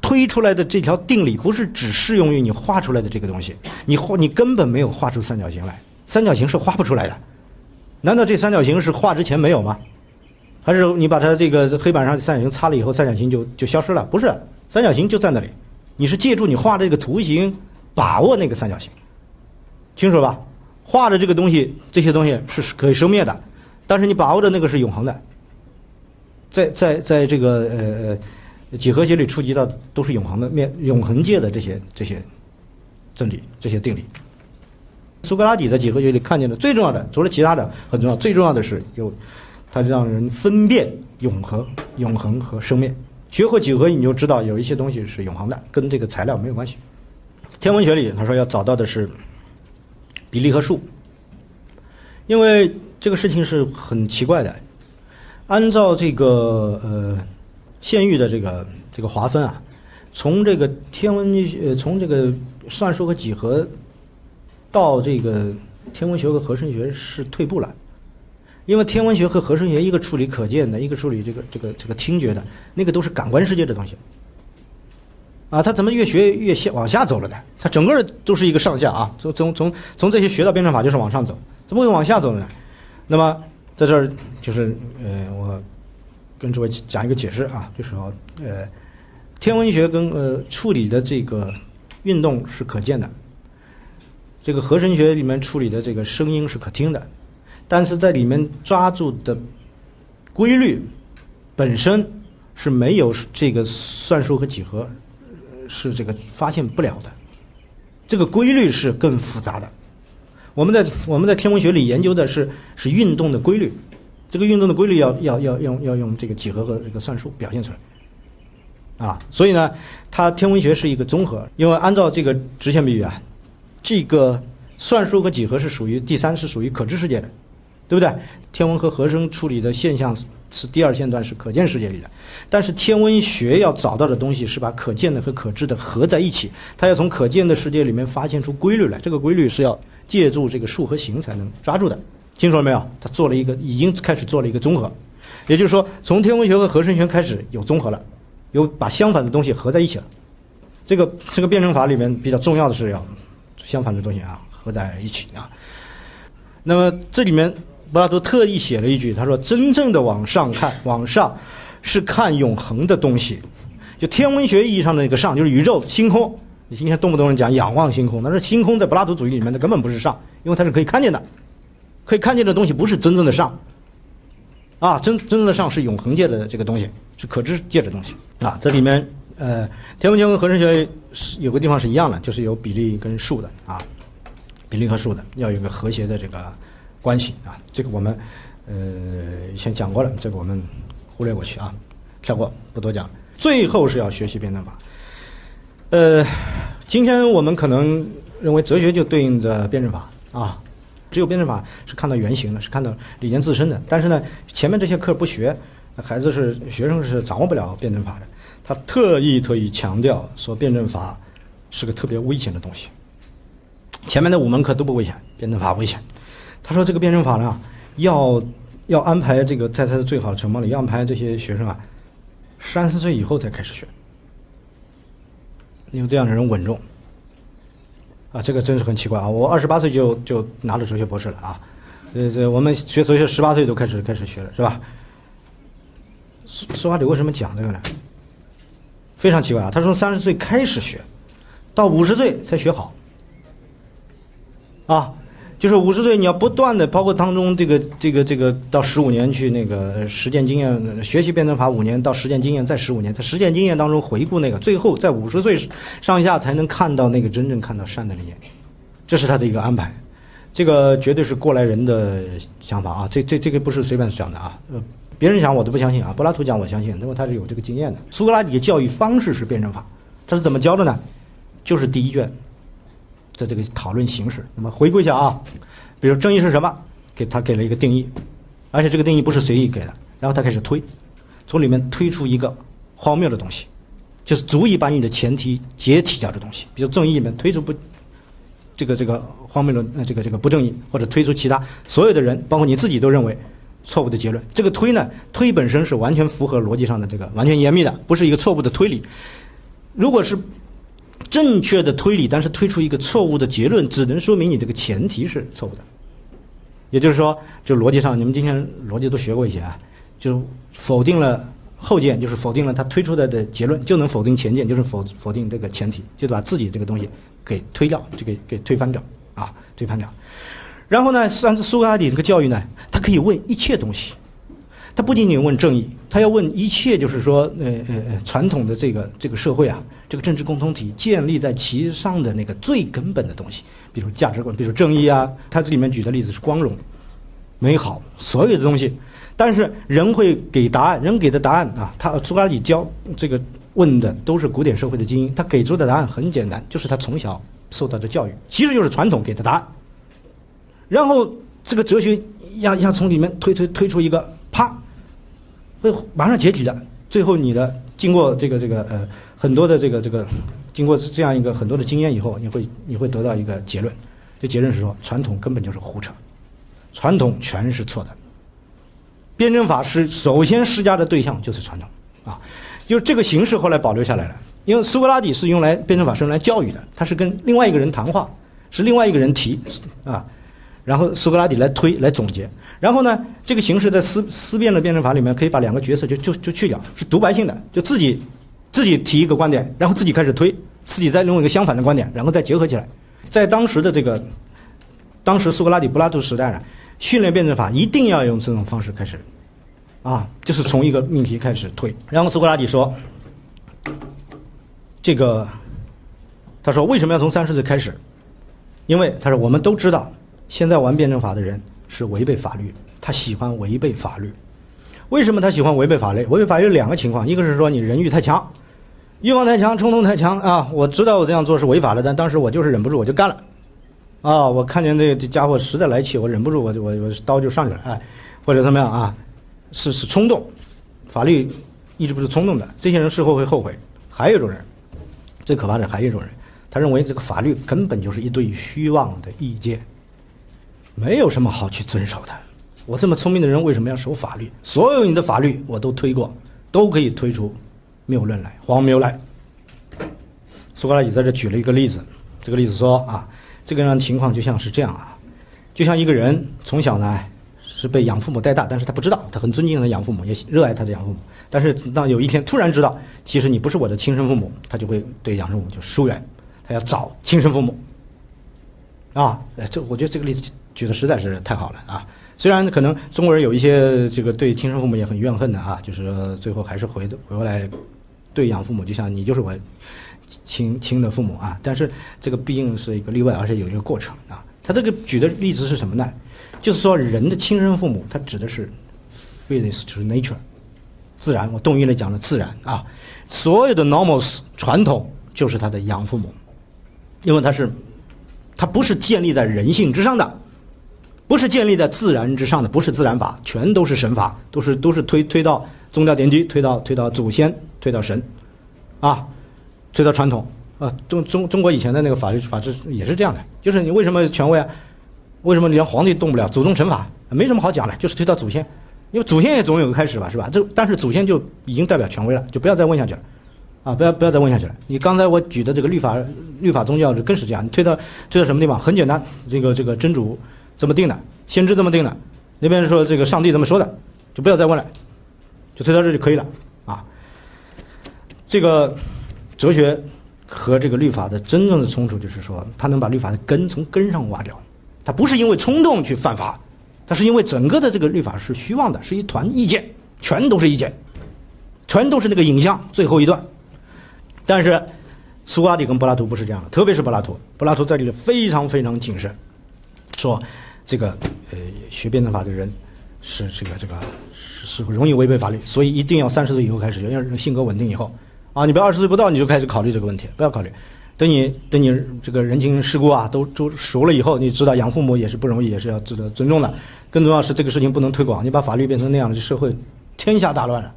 [SPEAKER 1] 推出来的这条定理不是只适用于你画出来的这个东西，你画你根本没有画出三角形来，三角形是画不出来的。难道这三角形是画之前没有吗？还是你把它这个黑板上三角形擦了以后，三角形就就消失了？不是，三角形就在那里。你是借助你画的这个图形，把握那个三角形，清楚吧？画的这个东西，这些东西是可以生灭的，但是你把握的那个是永恒的。在在在这个呃几何学里触及到都是永恒的面永恒界的这些这些真理这些定理。苏格拉底在几何学里看见的最重要的，除了其他的很重要，最重要的是有，它让人分辨永恒、永恒和生灭。学会几何，你就知道有一些东西是永恒的，跟这个材料没有关系。天文学里，他说要找到的是比例和数，因为这个事情是很奇怪的。按照这个呃县域的这个这个划分啊，从这个天文呃从这个算术和几何。到这个天文学和合成学是退步了，因为天文学和合成学一个处理可见的，一个处理这个这个这个听觉的，那个都是感官世界的东西。啊，他怎么越学越下往下走了呢？他整个都是一个上下啊，从从从从这些学到辩证法就是往上走，怎么会往下走呢？那么在这儿就是呃，我跟诸位讲一个解释啊，就是说呃，天文学跟呃处理的这个运动是可见的。这个合成学里面处理的这个声音是可听的，但是在里面抓住的规律本身是没有这个算术和几何是这个发现不了的。这个规律是更复杂的。我们在我们在天文学里研究的是是运动的规律，这个运动的规律要要要用要用这个几何和这个算术表现出来啊。所以呢，它天文学是一个综合，因为按照这个直线比喻啊。这个算术和几何是属于第三，是属于可知世界的，对不对？天文和和声处理的现象是第二线段，是可见世界里的。但是天文学要找到的东西是把可见的和可知的合在一起，它要从可见的世界里面发现出规律来。这个规律是要借助这个数和形才能抓住的。清楚了没有？他做了一个，已经开始做了一个综合，也就是说，从天文学和和声学开始有综合了，有把相反的东西合在一起了。这个这个辩证法里面比较重要的是要相反的东西啊合在一起啊。那么这里面柏拉图特意写了一句，他说：“真正的往上看，往上是看永恒的东西，就天文学意义上的那个上，就是宇宙星空。你今天动不动人讲仰望星空，但是星空在柏拉图主义里面的根本不是上，因为它是可以看见的，可以看见的东西不是真正的上。啊，真真正的上是永恒界的这个东西，是可知界的东西啊。这里面呃，天文学跟合成学是有个地方是一样的，就是有比例跟数的啊。”比例和数的要有一个和谐的这个关系啊，这个我们呃先讲过了，这个我们忽略过去啊，跳过不多讲。最后是要学习辩证法。呃，今天我们可能认为哲学就对应着辩证法啊，只有辩证法是看到原型的，是看到理念自身的。但是呢，前面这些课不学，孩子是学生是掌握不了辩证法的。他特意特意强调说，辩证法是个特别危险的东西。前面的五门课都不危险，辩证法危险。他说这个辩证法呢，要要安排这个在他的最好的城邦里，要安排这些学生啊，三十岁以后才开始学。有这样的人稳重啊，这个真是很奇怪啊！我二十八岁就就拿了哲学博士了啊，这这我们学哲学十八岁都开始开始学了是吧？苏苏格拉底为什么讲这个呢？非常奇怪啊！他从三十岁开始学，到五十岁才学好。啊，就是五十岁，你要不断的，包括当中这个这个这个到十五年去那个实践经验学习辩证法五年，到实践经验再十五年，在实践经验当中回顾那个，最后在五十岁上下才能看到那个真正看到善的理念，这是他的一个安排，这个绝对是过来人的想法啊，这这这个不是随便讲的啊，呃，别人讲我都不相信啊，柏拉图讲我相信，因为他是有这个经验的。苏格拉底的教育方式是辩证法，他是怎么教的呢？就是第一卷。的这个讨论形式，那么回顾一下啊，比如正义是什么？给他给了一个定义，而且这个定义不是随意给的。然后他开始推，从里面推出一个荒谬的东西，就是足以把你的前提解体掉的东西。比如正义里面推出不这个这个荒谬的这个这个不正义，或者推出其他所有的人，包括你自己都认为错误的结论。这个推呢，推本身是完全符合逻辑上的这个完全严密的，不是一个错误的推理。如果是正确的推理，但是推出一个错误的结论，只能说明你这个前提是错误的。也就是说，就逻辑上，你们今天逻辑都学过一些啊，就否定了后件，就是否定了他推出来的结论，就能否定前件，就是否否定这个前提，就把自己这个东西给推掉，就给给推翻掉啊，推翻掉。然后呢，上次苏格拉底这个教育呢，他可以问一切东西。他不仅仅问正义，他要问一切，就是说，呃呃呃，传统的这个这个社会啊，这个政治共同体建立在其上的那个最根本的东西，比如价值观，比如正义啊。他这里面举的例子是光荣、美好，所有的东西。但是人会给答案，人给的答案啊，他苏格拉底教这个问的都是古典社会的精英，他给出的答案很简单，就是他从小受到的教育，其实就是传统给的答案。然后这个哲学要要从里面推推推出一个。啪，会马上解体的。最后，你的经过这个这个呃很多的这个这个，经过这样一个很多的经验以后，你会你会得到一个结论。这结论是说，传统根本就是胡扯，传统全是错的。辩证法是首先施加的对象就是传统啊，就是这个形式后来保留下来了。因为苏格拉底是用来辩证法是用来教育的，他是跟另外一个人谈话，是另外一个人提啊，然后苏格拉底来推来总结。然后呢，这个形式在思思辨的辩证法里面，可以把两个角色就就就去掉，是独白性的，就自己自己提一个观点，然后自己开始推，自己再用一个相反的观点，然后再结合起来。在当时的这个当时苏格拉底、柏拉图时代呢，训练辩证法一定要用这种方式开始，啊，就是从一个命题开始推。然后苏格拉底说，这个他说为什么要从三十岁开始？因为他说我们都知道，现在玩辩证法的人。是违背法律，他喜欢违背法律。为什么他喜欢违背法律？违背法律有两个情况，一个是说你人欲太强，欲望太强，冲动太强啊！我知道我这样做是违法的，但当时我就是忍不住，我就干了。啊，我看见这这家伙实在来气，我忍不住，我就我我刀就上去了，哎，或者怎么样啊？是是冲动，法律一直不是冲动的，这些人事后会后悔。还有一种人，最可怕的还有一种人，他认为这个法律根本就是一堆虚妄的意见，没有什么好去遵守的。我这么聪明的人为什么要守法律？所有你的法律我都推过，都可以推出谬论来、荒谬来。苏格拉底在这举了一个例子，这个例子说啊，这个样情况就像是这样啊，就像一个人从小呢是被养父母带大，但是他不知道，他很尊敬他的养父母，也热爱他的养父母。但是当有一天突然知道，其实你不是我的亲生父母，他就会对养父母就疏远，他要找亲生父母。啊，这我觉得这个例子举的实在是太好了啊。虽然可能中国人有一些这个对亲生父母也很怨恨的啊，就是最后还是回回过来对养父母，就像你就是我亲亲的父母啊。但是这个毕竟是一个例外，而且有一个过程啊。他这个举的例子是什么呢？就是说人的亲生父母，他指的是 physics，就是 nature，自然。我动音来讲了自然啊，所有的 normals 传统就是他的养父母，因为他是他不是建立在人性之上的。不是建立在自然之上的，不是自然法，全都是神法，都是都是推推到宗教典籍，推到推到祖先，推到神，啊，推到传统啊。中中中国以前的那个法律法制也是这样的，就是你为什么权威啊？为什么连皇帝动不了？祖宗神法没什么好讲的，就是推到祖先，因为祖先也总有个开始吧，是吧？这但是祖先就已经代表权威了，就不要再问下去了，啊，不要不要再问下去了。你刚才我举的这个律法律法宗教更是这样，你推到推到什么地方？很简单，这个这个真主。怎么定的？先知这么定的，那边说这个上帝这么说的，就不要再问了，就推到这就可以了啊。这个哲学和这个律法的真正的冲突，就是说，他能把律法的根从根上挖掉。他不是因为冲动去犯法，他是因为整个的这个律法是虚妄的，是一团意见，全都是意见，全都是那个影像。最后一段，但是苏格拉底跟柏拉图不是这样的，特别是柏拉图，柏拉图在这里非常非常谨慎，说。这个呃，学辩证法的人是这个这个是是容易违背法律，所以一定要三十岁以后开始，要性格稳定以后啊，你不要二十岁不到你就开始考虑这个问题，不要考虑，等你等你这个人情世故啊都都熟了以后，你知道养父母也是不容易，也是要值得尊重的。更重要是这个事情不能推广，你把法律变成那样，这社会天下大乱了。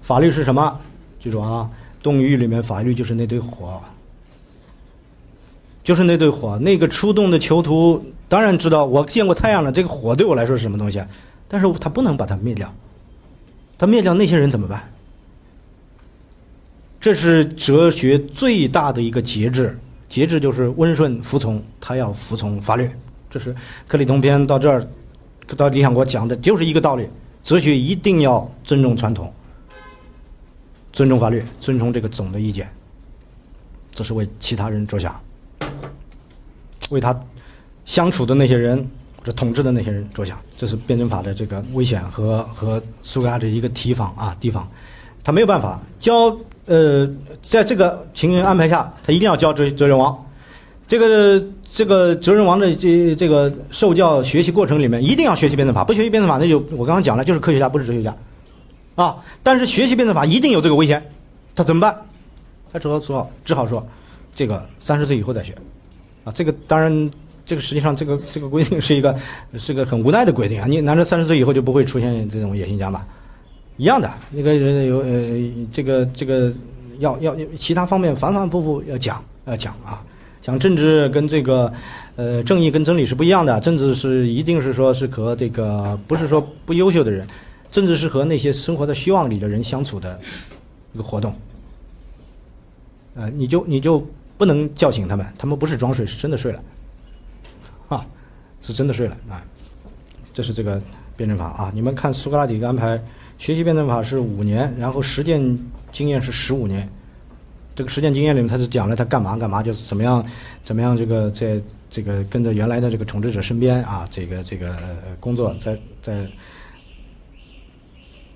[SPEAKER 1] 法律是什么？记住啊，《动与狱》里面法律就是那堆火。就是那堆火，那个出动的囚徒当然知道，我见过太阳了。这个火对我来说是什么东西？但是他不能把它灭掉，他灭掉那些人怎么办？这是哲学最大的一个节制，节制就是温顺服从，他要服从法律。这是克里同篇到这儿，到理想国讲的就是一个道理：哲学一定要尊重传统，尊重法律，尊重这个总的意见，这是为其他人着想。为他相处的那些人或者统治的那些人着想，这是辩证法的这个危险和和苏格拉底一个提防啊提防，他没有办法教呃，在这个情形安排下，他一定要教哲哲人王，这个这个哲人王的这这个受教学习过程里面一定要学习辩证法，不学习辩证法那就我刚刚讲了就是科学家不是哲学家，啊，但是学习辩证法一定有这个危险，他怎么办？他只好说只好说，这个三十岁以后再学。啊这个当然，这个实际上这个这个规定是一个是个很无奈的规定啊！你难道三十岁以后就不会出现这种野心家吗？一样的，那个人有呃，这个这个要要其他方面反反复复要讲要讲啊，讲政治跟这个呃正义跟真理是不一样的，政治是一定是说是和这个不是说不优秀的人，政治是和那些生活在虚妄里的人相处的一个活动，呃，你就你就。不能叫醒他们，他们不是装睡，是真的睡了，是真的睡了啊。这是这个辩证法啊。你们看苏格拉底的安排，学习辩证法是五年，然后实践经验是十五年。这个实践经验里面，他是讲了他干嘛干嘛，就是怎么样怎么样，这个在这个跟着原来的这个统治者身边啊，这个这个工作，在在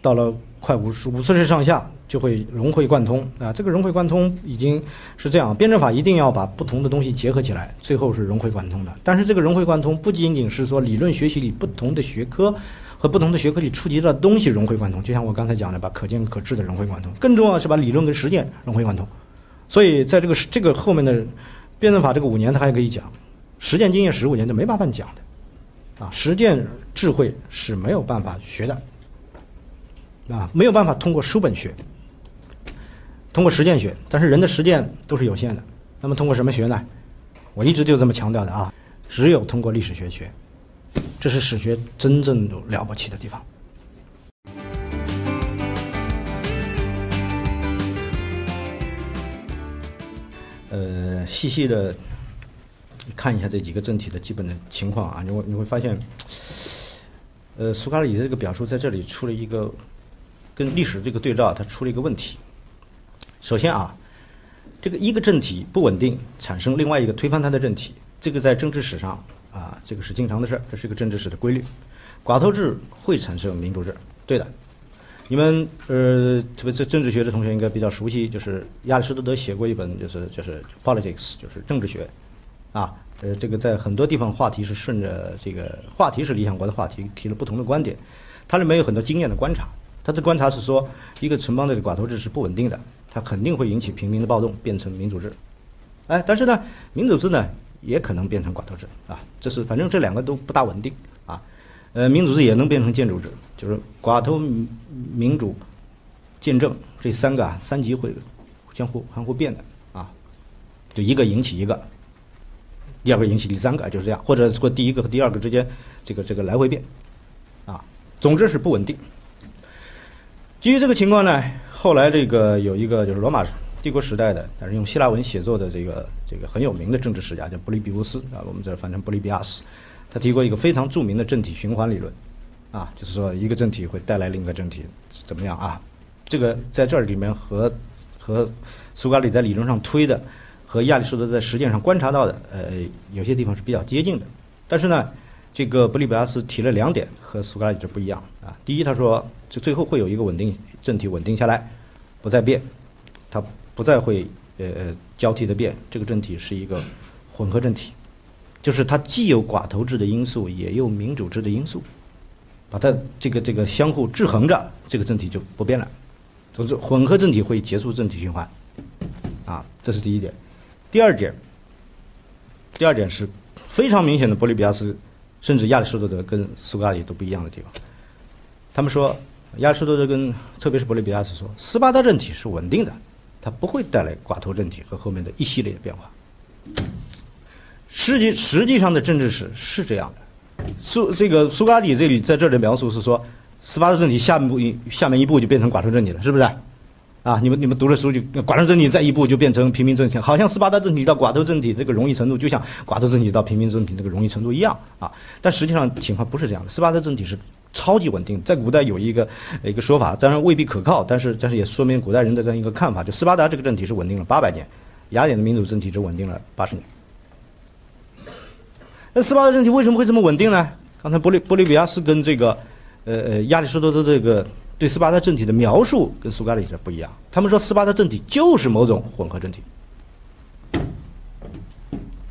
[SPEAKER 1] 到了快五十五十岁上下。就会融会贯通啊！这个融会贯通已经是这样，辩证法一定要把不同的东西结合起来，最后是融会贯通的。但是这个融会贯通不仅仅是说理论学习里不同的学科和不同的学科里触及到东西融会贯通，就像我刚才讲的，把可见可知的融会贯通，更重要是把理论跟实践融会贯通。所以在这个这个后面的辩证法这个五年，他还可以讲，实践经验十五年就没办法讲的，啊，实践智慧是没有办法学的，啊，没有办法通过书本学，通过实践学，但是人的实践都是有限的，那么通过什么学呢？我一直就这么强调的啊，只有通过历史学学，这是史学真正了不起的地方。呃，细细的看一下这几个政体的基本的情况啊，你会你会发现，呃，苏格拉底的这个表述在这里出了一个跟历史这个对照，它出了一个问题。首先啊，这个一个政体不稳定，产生另外一个推翻它的政体，这个在政治史上啊，这个是经常的事儿，这是一个政治史的规律。寡头制会产生民主制，对的。你们呃，特别是政治学的同学应该比较熟悉，就是亚里士多德写过一本，就是就是 politics，就是政治学，啊，呃，这个在很多地方话题是顺着这个话题是理想国的话题，提了不同的观点，它里面有很多经验的观察，他的观察是说，一个城邦的寡头制是不稳定的，它肯定会引起平民的暴动，变成民主制，哎，但是呢，民主制呢也可能变成寡头制。啊，这是反正这两个都不大稳定。啊。呃，民主制也能变成建筑制，就是寡头、民主、见证这三个啊，三级会相互相互变的。啊，就一个引起一个，第二个引起第三个，就是这样，或者说第一个和第二个之间这个这个来回变，啊，总之是不稳定。基于这个情况呢，后来这个有一个就是罗马帝国时代的，但是用希腊文写作的这个这个很有名的政治史家叫布利比乌斯啊，我们这翻成布利比亚斯。他提过一个非常著名的政体循环理论，啊，就是说一个政体会带来另一个政体，怎么样啊？这个在这里面和和苏格拉底在理论上推的，和亚里士多德在实践上观察到的，呃，有些地方是比较接近的。但是呢，这个布利比亚斯提了两点和苏格拉底这不一样啊。第一，他说这最后会有一个稳定政体稳定下来，不再变，它不再会呃交替的变，这个政体是一个混合政体。就是它既有寡头制的因素，也有民主制的因素，把它这个这个相互制衡着，这个政体就不变了。总之，混合政体会结束政体循环，啊，这是第一点。第二点，第二点是非常明显的，波利比亚斯甚至亚里士多德跟苏格拉底都不一样的地方。他们说，亚里士多德跟特别是波利比亚斯说，斯巴达政体是稳定的，它不会带来寡头政体和后面的一系列的变化。实际实际上的政治史是这样的，苏这个苏格拉底这里在这里描述是说，斯巴达政体下面一步下面一步就变成寡头政体了，是不是？啊，你们你们读了书就寡头政体再一步就变成平民政体，好像斯巴达政体到寡头政体这个容易程度，就像寡头政体到平民政体这个容易程度一样啊。但实际上情况不是这样的，斯巴达政体是超级稳定，在古代有一个一个说法，当然未必可靠，但是但是也说明古代人的这样一个看法，就斯巴达这个政体是稳定了八百年，雅典的民主政体只稳定了八十年。那斯巴达政体为什么会这么稳定呢？刚才波利波利比亚斯跟这个，呃呃亚里士多德这个对斯巴达政体的描述跟苏格拉底不一样。他们说斯巴达政体就是某种混合政体，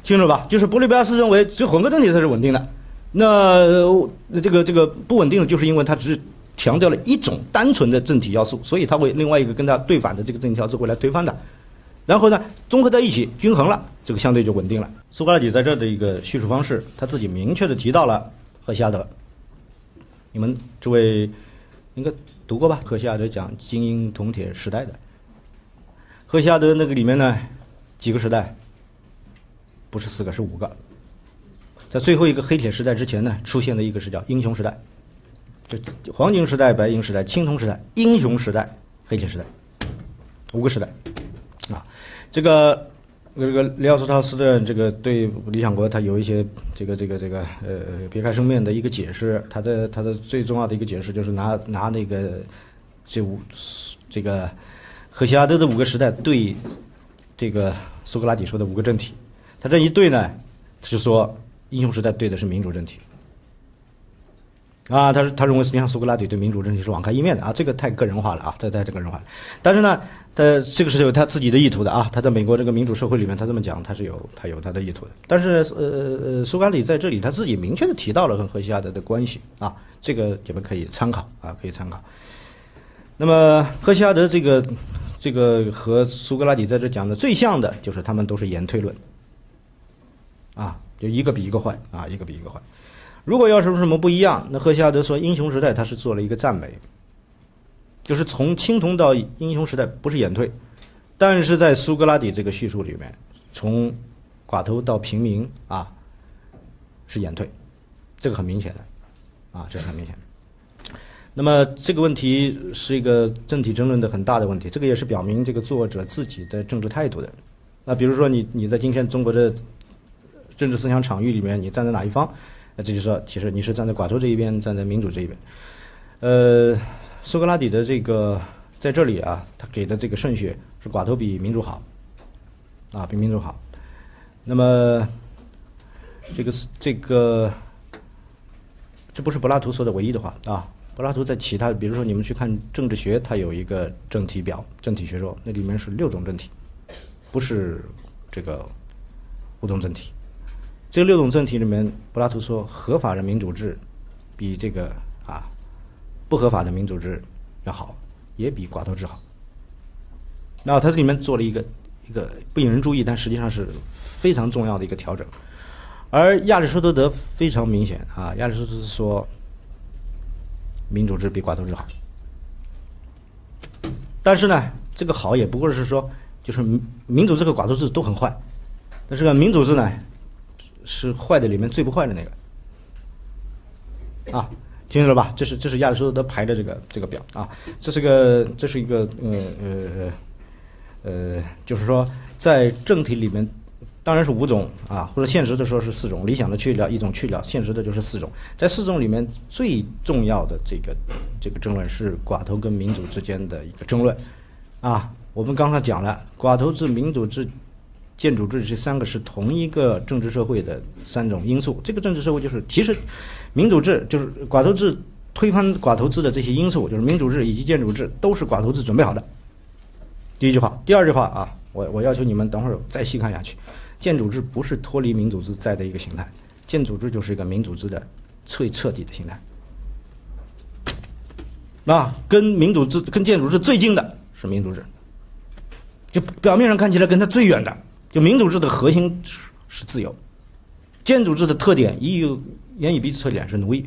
[SPEAKER 1] 清楚吧？就是波利比亚斯认为只有混合政体才是稳定的。那这个这个不稳定的就是因为它只是强调了一种单纯的政体要素，所以它会另外一个跟它对反的这个政体要素会来推翻的。然后呢，综合在一起均衡了，这个相对就稳定了。苏格拉底在这的一个叙述方式，他自己明确的提到了赫西亚德。你们诸位应该读过吧？赫西亚德讲精英铜铁时代的。赫西亚德那个里面呢，几个时代？不是四个，是五个。在最后一个黑铁时代之前呢，出现了一个是叫英雄时代，就黄金时代、白银时代、青铜时代、英雄时代、黑铁时代，五个时代。啊，这个这个廖斯超斯的这个对《理想国》他有一些这个这个这个呃别开生面的一个解释，他的他的最重要的一个解释就是拿拿那个这五这个赫西亚德的五个时代对这个苏格拉底说的五个政体，他这一对呢，是说英雄时代对的是民主政体。啊，他他认为实际上苏格拉底对民主政体是网开一面的啊，这个太个人化了啊，太太个人化了。但是呢，他这个是有他自己的意图的啊，他在美国这个民主社会里面，他这么讲，他是有他有他的意图的。但是呃呃，苏格拉底在这里他自己明确的提到了跟荷西亚德的关系啊，这个你们可以参考啊，可以参考。那么荷西亚德这个这个和苏格拉底在这讲的最像的就是他们都是言推论啊，就一个比一个坏啊，一个比一个坏。如果要是什么不一样，那赫西亚德说英雄时代他是做了一个赞美，就是从青铜到英雄时代不是演退，但是在苏格拉底这个叙述里面，从寡头到平民啊是演退，这个很明显的啊，这是很明显的。那么这个问题是一个政体争论的很大的问题，这个也是表明这个作者自己的政治态度的。那比如说你你在今天中国的政治思想场域里面，你站在哪一方？那这就说，其实你是站在寡头这一边，站在民主这一边。呃，苏格拉底的这个在这里啊，他给的这个顺序是寡头比民主好，啊，比民主好。那么这个这个，这不是柏拉图说的唯一的话啊。柏拉图在其他，比如说你们去看政治学，它有一个政体表，政体学说，那里面是六种政体，不是这个五种政体。这六种政体里面，柏拉图说合法的民主制比这个啊不合法的民主制要好，也比寡头制好。那他这里面做了一个一个不引人注意，但实际上是非常重要的一个调整。而亚里士多德非常明显啊，亚里士多德说民主制比寡头制好。但是呢，这个好也不过是说，就是民主制和寡头制都很坏，但是呢，民主制呢。是坏的里面最不坏的那个，啊，听清楚了吧？这是这是亚里士多德排的这个这个表啊，这是个这是一个呃呃呃，就是说在正体里面，当然是五种啊，或者现实的说是四种，理想的去掉一种去掉，现实的就是四种。在四种里面最重要的这个这个争论是寡头跟民主之间的一个争论，啊，我们刚才讲了寡头制、民主制。建主制这三个是同一个政治社会的三种因素。这个政治社会就是，其实民主制就是寡头制推翻寡头制的这些因素，就是民主制以及建主制都是寡头制准备好的。第一句话，第二句话啊，我我要求你们等会儿再细看下去。建主制不是脱离民主制在的一个形态，建主制就是一个民主制的最彻底的形态。那跟民主制、跟建主制最近的是民主制，就表面上看起来跟它最远的。就民主制的核心是是自由，建主制的特点一有言语彼此特点是奴役，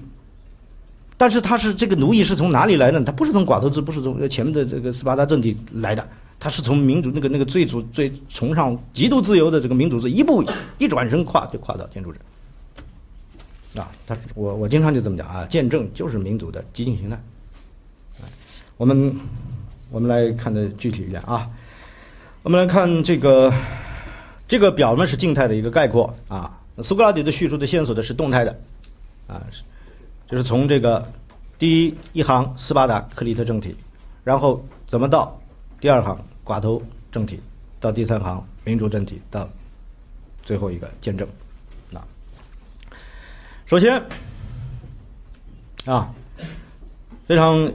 [SPEAKER 1] 但是它是这个奴役是从哪里来的？它不是从寡头制，不是从前面的这个斯巴达政体来的，它是从民主那个那个最主最崇尚极度自由的这个民主制一步一转身跨就跨到建筑制，啊，他我我经常就这么讲啊，见证就是民主的激进形态，我们我们来看的具体一点啊，我们来看这个。这个表呢是静态的一个概括啊，苏格拉底的叙述的线索的是动态的，啊，就是从这个第一一行斯巴达克里特政体，然后怎么到第二行寡头政体，到第三行民主政体，到最后一个见证，啊，首先啊，非常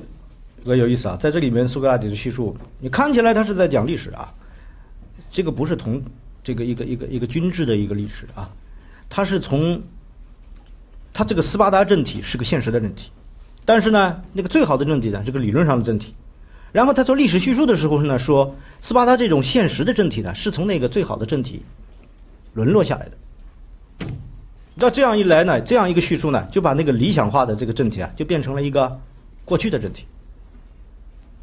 [SPEAKER 1] 个有意思啊，在这里面苏格拉底的叙述，你看起来他是在讲历史啊，这个不是同。这个一个一个一个军制的一个历史啊，它是从，它这个斯巴达政体是个现实的政体，但是呢，那个最好的政体呢是个理论上的政体，然后他做历史叙述的时候呢说，斯巴达这种现实的政体呢是从那个最好的政体沦落下来的，那这样一来呢，这样一个叙述呢，就把那个理想化的这个政体啊，就变成了一个过去的政体。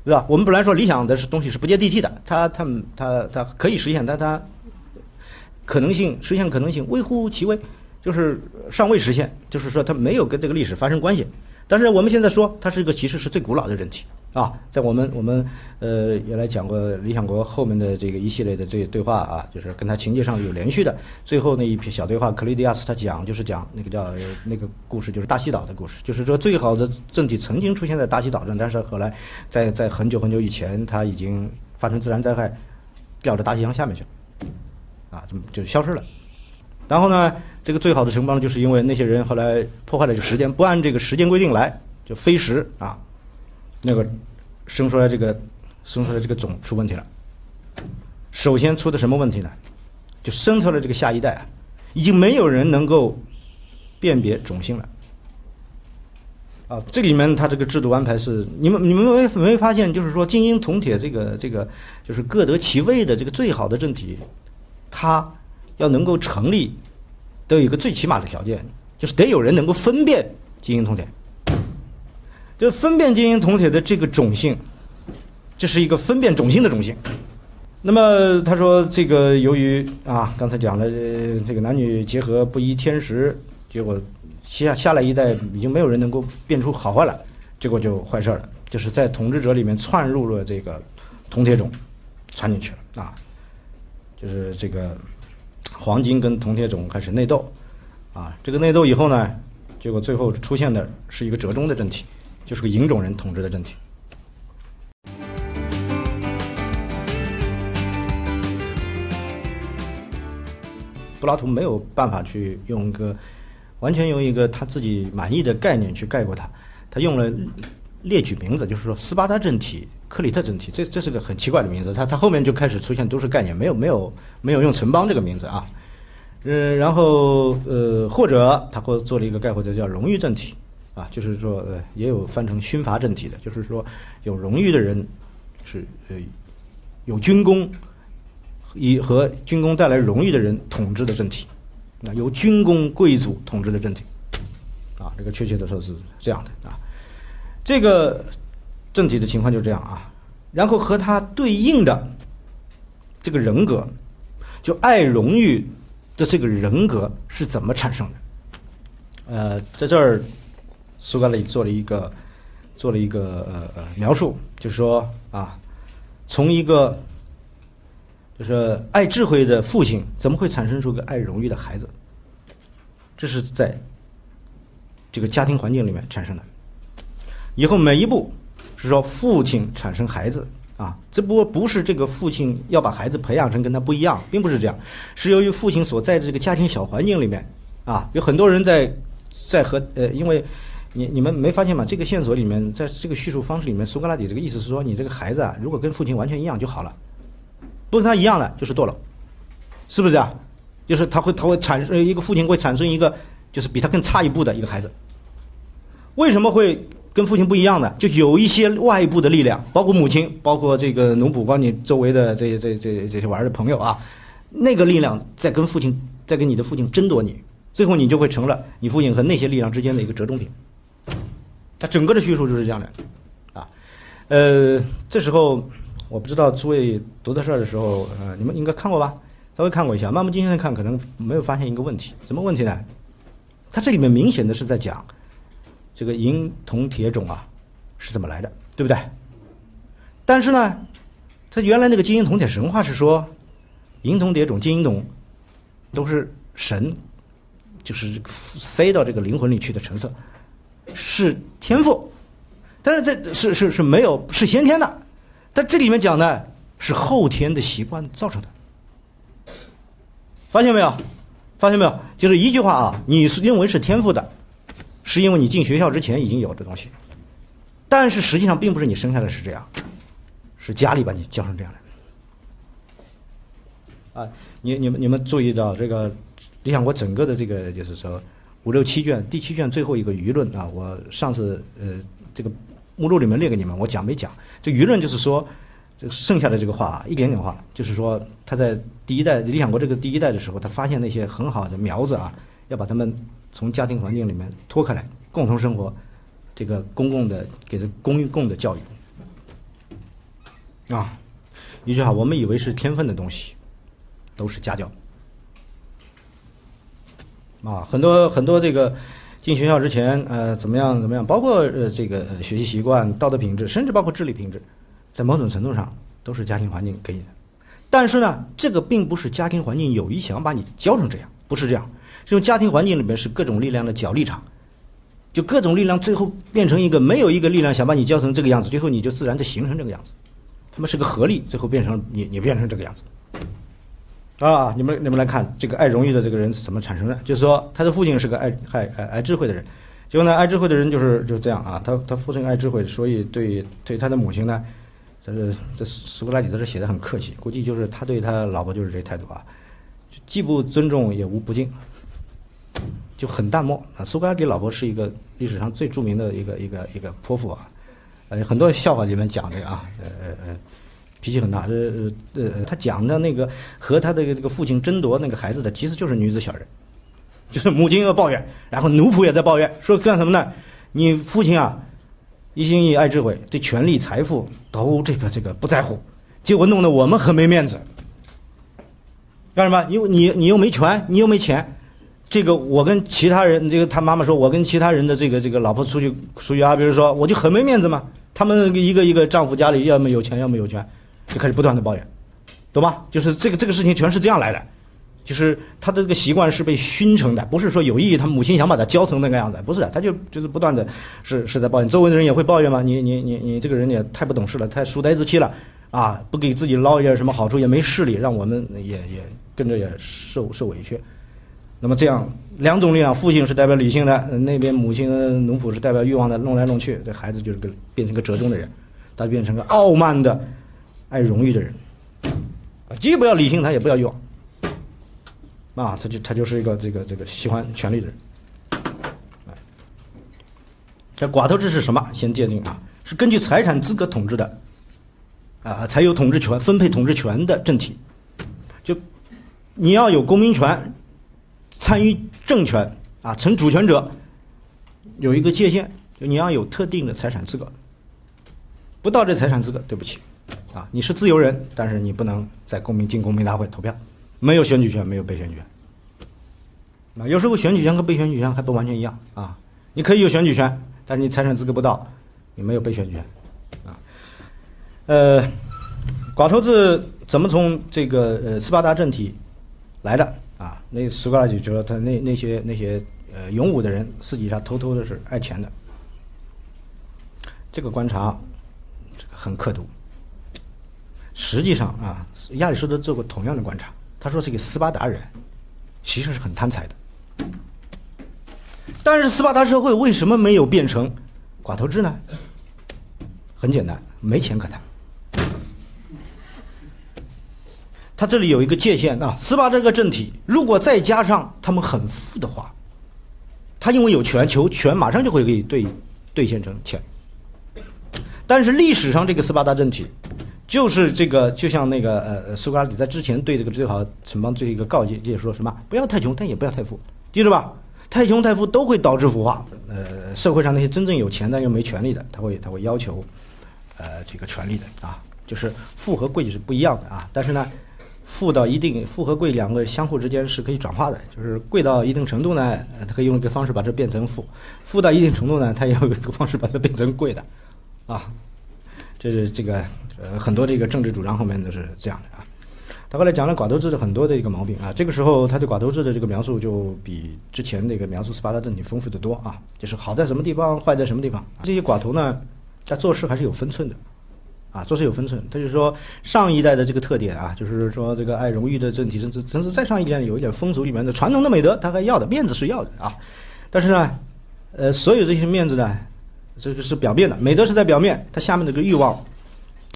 [SPEAKER 1] 对吧？我们本来说理想的是东西是不接地气的，它它它它可以实现，但它。可能性实现可能性微乎其微，就是尚未实现，就是说它没有跟这个历史发生关系。但是我们现在说它是一个其实是最古老的人体啊，在我们我们呃原来讲过理想国后面的这个一系列的这个对话啊，就是跟他情节上有连续的。最后那一篇小对话，克雷迪亚斯他讲就是讲那个叫那个故事，就是大西岛的故事，就是说最好的政体曾经出现在大西岛上，但是后来在在很久很久以前，它已经发生自然灾害，掉到大西洋下面去了。啊，就就消失了。然后呢，这个最好的城邦就是因为那些人后来破坏了这个时间，不按这个时间规定来，就飞时啊，那个生出来这个生出来这个种出问题了。首先出的什么问题呢？就生出来这个下一代啊，已经没有人能够辨别种姓了。啊，这里面他这个制度安排是，你们你们没没发现，就是说金银铜铁这个这个就是各得其位的这个最好的政体。它要能够成立，都有一个最起码的条件，就是得有人能够分辨金银铜铁。就分辨金银铜铁的这个种性，这是一个分辨种性的种性。那么他说，这个由于啊，刚才讲了，这个男女结合不依天时，结果下下来一代已经没有人能够辨出好坏了，结果就坏事了，就是在统治者里面窜入了这个铜铁种，窜进去了啊，就是这个黄金跟铜铁种开始内斗，啊，这个内斗以后呢，结果最后出现的是一个折中的政体。就是个银种人统治的政体。柏拉图没有办法去用一个完全用一个他自己满意的概念去概括它，他用了列举名字，就是说斯巴达政体、克里特政体，这这是个很奇怪的名字。他他后面就开始出现都是概念，没有没有没有用城邦这个名字啊。嗯，然后呃，或者他或做了一个概括，就叫荣誉政体。啊，就是说，呃，也有翻成勋罚政体的，就是说，有荣誉的人是呃有军功，以和军功带来荣誉的人统治的政体，啊，由军功贵族统治的政体，啊，这个确切的说是这样的啊，这个正体的情况就这样啊，然后和它对应的这个人格，就爱荣誉的这个人格是怎么产生的？呃，在这儿。苏格拉底做了一个，做了一个呃呃描述，就是说啊，从一个就是爱智慧的父亲，怎么会产生出个爱荣誉的孩子？这是在这个家庭环境里面产生的。以后每一步是说父亲产生孩子啊，只不过不是这个父亲要把孩子培养成跟他不一样，并不是这样，是由于父亲所在的这个家庭小环境里面啊，有很多人在在和呃因为。你你们没发现吗？这个线索里面，在这个叙述方式里面，苏格拉底这个意思是说，你这个孩子啊，如果跟父亲完全一样就好了，不跟他一样的就是堕落，是不是啊？就是他会他会产生一个父亲会产生一个就是比他更差一步的一个孩子。为什么会跟父亲不一样的？就有一些外部的力量，包括母亲，包括这个农仆，包括你周围的这些这这这些玩的朋友啊，那个力量在跟父亲在跟你的父亲争夺你，最后你就会成了你父亲和那些力量之间的一个折中品。它整个的叙述就是这样的，啊，呃，这时候我不知道诸位读到这儿的时候，呃，你们应该看过吧？稍微看过一下，漫不经心的看，可能没有发现一个问题，什么问题呢？它这里面明显的是在讲这个银铜铁种啊是怎么来的，对不对？但是呢，它原来那个金银铜铁神话是说，银铜铁种、金银铜都是神就是塞到这个灵魂里去的成色。是天赋，但是这是是是没有是先天的，但这里面讲呢是后天的习惯造成的，发现没有？发现没有？就是一句话啊，你是认为是天赋的，是因为你进学校之前已经有的东西，但是实际上并不是你生下来是这样，是家里把你教成这样的。啊，你你们你们注意到这个理想国整个的这个就是说。五六七卷，第七卷最后一个舆论啊，我上次呃这个目录里面列给你们，我讲没讲？这舆论就是说，这剩下的这个话一点点话，就是说他在第一代理想国这个第一代的时候，他发现那些很好的苗子啊，要把他们从家庭环境里面拖开来，共同生活，这个公共的给他公共的教育啊，一句话，我们以为是天分的东西，都是家教。啊，很多很多这个进学校之前，呃，怎么样怎么样，包括呃这个学习习惯、道德品质，甚至包括智力品质，在某种程度上都是家庭环境给你的。但是呢，这个并不是家庭环境有意想把你教成这样，不是这样。这种家庭环境里面是各种力量的角力场，就各种力量最后变成一个没有一个力量想把你教成这个样子，最后你就自然的形成这个样子。他们是个合力，最后变成你你变成这个样子。啊，你们你们来看这个爱荣誉的这个人是怎么产生的？就是说，他的父亲是个爱爱爱爱智慧的人，结果呢，爱智慧的人就是就是这样啊。他他父亲爱智慧，所以对对他的母亲呢，这是这苏格拉底在这写的很客气，估计就是他对他老婆就是这态度啊，既不尊重也无不敬，就很淡漠啊。苏格拉底老婆是一个历史上最著名的一个一个一个泼妇啊，呃，很多笑话里面讲这个啊，呃呃呃。脾气很大，呃呃呃，他讲的那个和他的这个父亲争夺那个孩子的，其实就是女子小人，就是母亲要抱怨，然后奴仆也在抱怨，说干什么呢？你父亲啊，一心一意爱智慧，对权力、财富都这个这个不在乎，结果弄得我们很没面子。干什么？因为你你又没权，你又没钱。这个我跟其他人，这个他妈妈说，我跟其他人的这个这个老婆出去出去啊，比如说我就很没面子嘛。他们一个一个丈夫家里要么有钱，要么有权，就开始不断的抱怨，懂吗？就是这个这个事情全是这样来的，就是他的这个习惯是被熏成的，不是说有意义他母亲想把他教成那个样子，不是的，他就就是不断的是是在抱怨，周围的人也会抱怨吗。你你你你这个人也太不懂事了，太书呆子气了啊！不给自己捞一点什么好处，也没势力，让我们也也跟着也受受委屈。那么这样两种力量，父亲是代表理性的，那边母亲奴仆是代表欲望的，弄来弄去，这孩子就是个变成个折中的人，他变成个傲慢的、爱荣誉的人，啊，既不要理性，他也不要欲望，啊，他就他就是一个这个这个喜欢权力的人。这寡头制是什么？先界定啊，是根据财产资格统治的，啊，才有统治权、分配统治权的政体，就你要有公民权。参与政权啊，成主权者有一个界限，就你要有特定的财产资格，不到这财产资格，对不起，啊，你是自由人，但是你不能在公民进公民大会投票，没有选举权，没有被选举权。啊，有时候选举权和被选举权还不完全一样啊，你可以有选举权，但是你财产资格不到，你没有被选举权，啊，呃，寡头制怎么从这个呃斯巴达政体来的？啊，那苏格拉底觉得他那那些那些呃勇武的人，实际上偷偷的是爱钱的。这个观察，这个很刻毒。实际上啊，亚里士多德做过同样的观察，他说这个斯巴达人，其实是很贪财的。但是斯巴达社会为什么没有变成寡头制呢？很简单，没钱可贪。他这里有一个界限啊，斯巴这个政体，如果再加上他们很富的话，他因为有权求权，马上就会给兑兑现成钱。但是历史上这个斯巴达政体，就是这个就像那个呃苏格拉底在之前对这个最好城邦做一个告诫，就是说什么不要太穷，但也不要太富，记住吧？太穷太富都会导致腐化。呃，社会上那些真正有钱但又没权利的，他会他会要求呃这个权利的啊，就是富和贵是不一样的啊，但是呢。富到一定，富和贵两个相互之间是可以转化的，就是贵到一定程度呢，它可以用一个方式把这变成富；富到一定程度呢，它也有一个方式把它变成贵的，啊，这是这个呃很多这个政治主张后面都是这样的啊。他后来讲了寡头制的很多的一个毛病啊，这个时候他对寡头制的这个描述就比之前那个描述斯巴达政体丰富的多啊，就是好在什么地方，坏在什么地方。这些寡头呢，在做事还是有分寸的。啊，做事有分寸。他就说上一代的这个特点啊，就是说这个爱荣誉的政体，甚至甚至再上一点，有一点风俗里面的传统的美德，他还要的面子是要的啊。但是呢，呃，所有这些面子呢，这个是表面的，美德是在表面，它下面这个欲望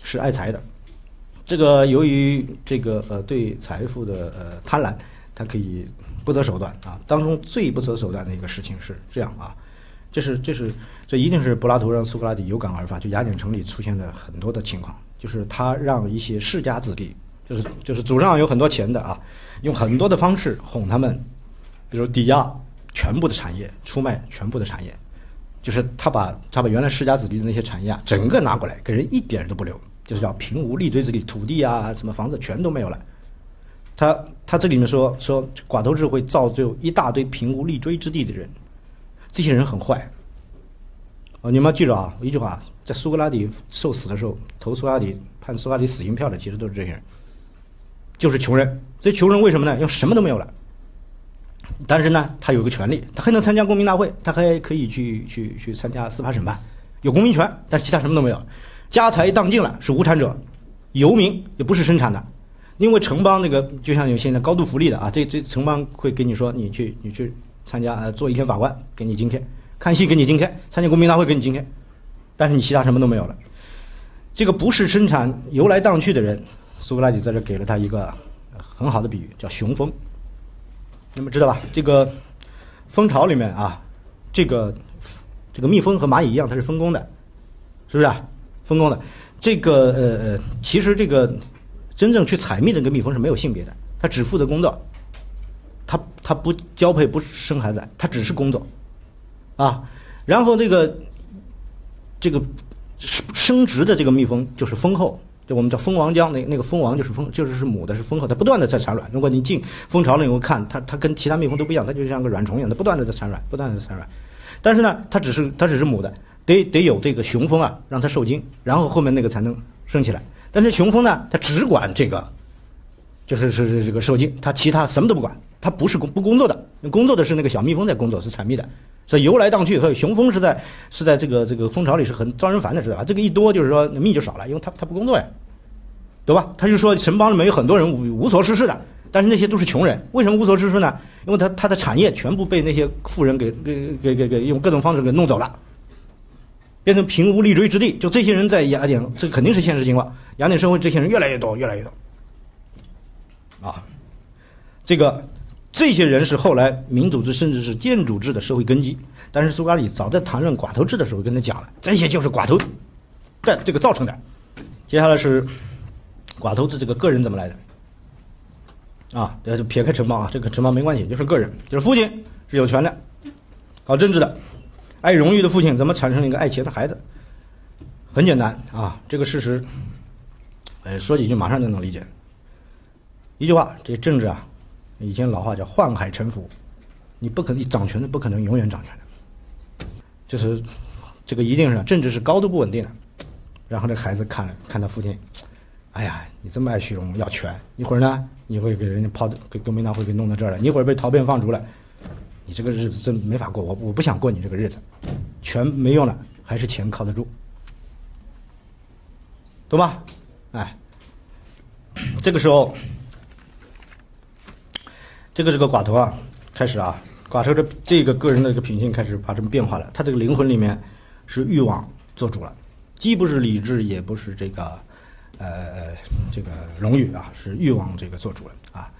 [SPEAKER 1] 是爱财的。这个由于这个呃对财富的呃贪婪，他可以不择手段啊。当中最不择手段的一个事情是这样啊。这是这是这一定是柏拉图让苏格拉底有感而发，就雅典城里出现的很多的情况，就是他让一些世家子弟，就是就是祖上有很多钱的啊，用很多的方式哄他们，比如抵押全部的产业，出卖全部的产业，就是他把他把原来世家子弟的那些产业啊，整个拿过来，给人一点都不留，就是叫平无立锥之地，土地啊什么房子全都没有了。他他这里面说说寡头制会造就一大堆平无立锥之地的人。这些人很坏，哦，你们要记住啊！一句话，在苏格拉底受死的时候，投苏格拉底判苏格拉底死刑票的，其实都是这些人，就是穷人。这穷人为什么呢？因为什么都没有了，但是呢，他有个权利，他还能参加公民大会，他还可以去去去参加司法审判，有公民权，但是其他什么都没有，家财荡尽了，是无产者，游民也不是生产的，因为城邦那个就像有现在高度福利的啊，这这城邦会跟你说，你去你去。参加呃做一天法官给你津贴，看戏给你津贴，参加公民大会给你津贴，但是你其他什么都没有了。这个不是生产游来荡去的人，苏格拉底在这给了他一个很好的比喻，叫雄蜂。你们知道吧？这个蜂巢里面啊，这个这个蜜蜂和蚂蚁一样，它是分工的，是不是？啊？分工的。这个呃呃，其实这个真正去采蜜的这个蜜蜂是没有性别的，它只负责工作。他他不交配不生孩子，他只是工作，啊，然后这个这个生殖的这个蜜蜂就是蜂后，就我们叫蜂王浆，那那个蜂王就是蜂，就是是母的，是蜂后，它不断的在产卵。如果你进蜂巢了以后看，它它跟其他蜜蜂都不一样，它就像个卵虫一样，它不断的在产卵，不断的在产卵。但是呢，它只是它只是母的，得得有这个雄蜂啊，让它受精，然后后面那个才能生起来。但是雄蜂呢，它只管这个，就是是是这个受精，它其他什么都不管，它不是工不工作的，工作的是那个小蜜蜂在工作，是采蜜的，所以游来荡去。所以雄蜂是在是在这个这个蜂巢里是很招人烦的，知道吧？这个一多就是说蜜就少了，因为它它不工作呀，对吧？他就说城邦里面有很多人无无所事事的，但是那些都是穷人，为什么无所事事呢？因为他他的产业全部被那些富人给给给给给用各种方式给弄走了。变成贫无立锥之地，就这些人在雅典，这肯定是现实情况。雅典社会这些人越来越多，越来越多。啊，这个这些人是后来民主制甚至是建主制的社会根基。但是苏格拉底早在谈论寡头制的时候跟他讲了，这些就是寡头的这个造成的。接下来是寡头制这个个人怎么来的？啊，就，撇开城邦啊，这个城邦没关系，就是个人，就是父亲是有权的，搞政治的。爱荣誉的父亲怎么产生了一个爱钱的孩子？很简单啊，这个事实，呃，说几句马上就能理解。一句话，这政治啊，以前老话叫“宦海沉浮”，你不可能掌权的，不可能永远掌权的，就是这个一定是政治是高度不稳定的。然后这孩子看了看他父亲，哎呀，你这么爱虚荣，要权，一会儿呢，你会给人家抛给革命党会给弄到这儿了，一会儿被逃变放逐了。你这个日子真没法过，我我不想过你这个日子，权没用了，还是钱靠得住，懂吗？哎，这个时候，这个这个寡头啊，开始啊，寡头这这个个人的这个品性开始发生变化了，他这个灵魂里面是欲望做主了，既不是理智，也不是这个呃这个荣誉啊，是欲望这个做主了啊，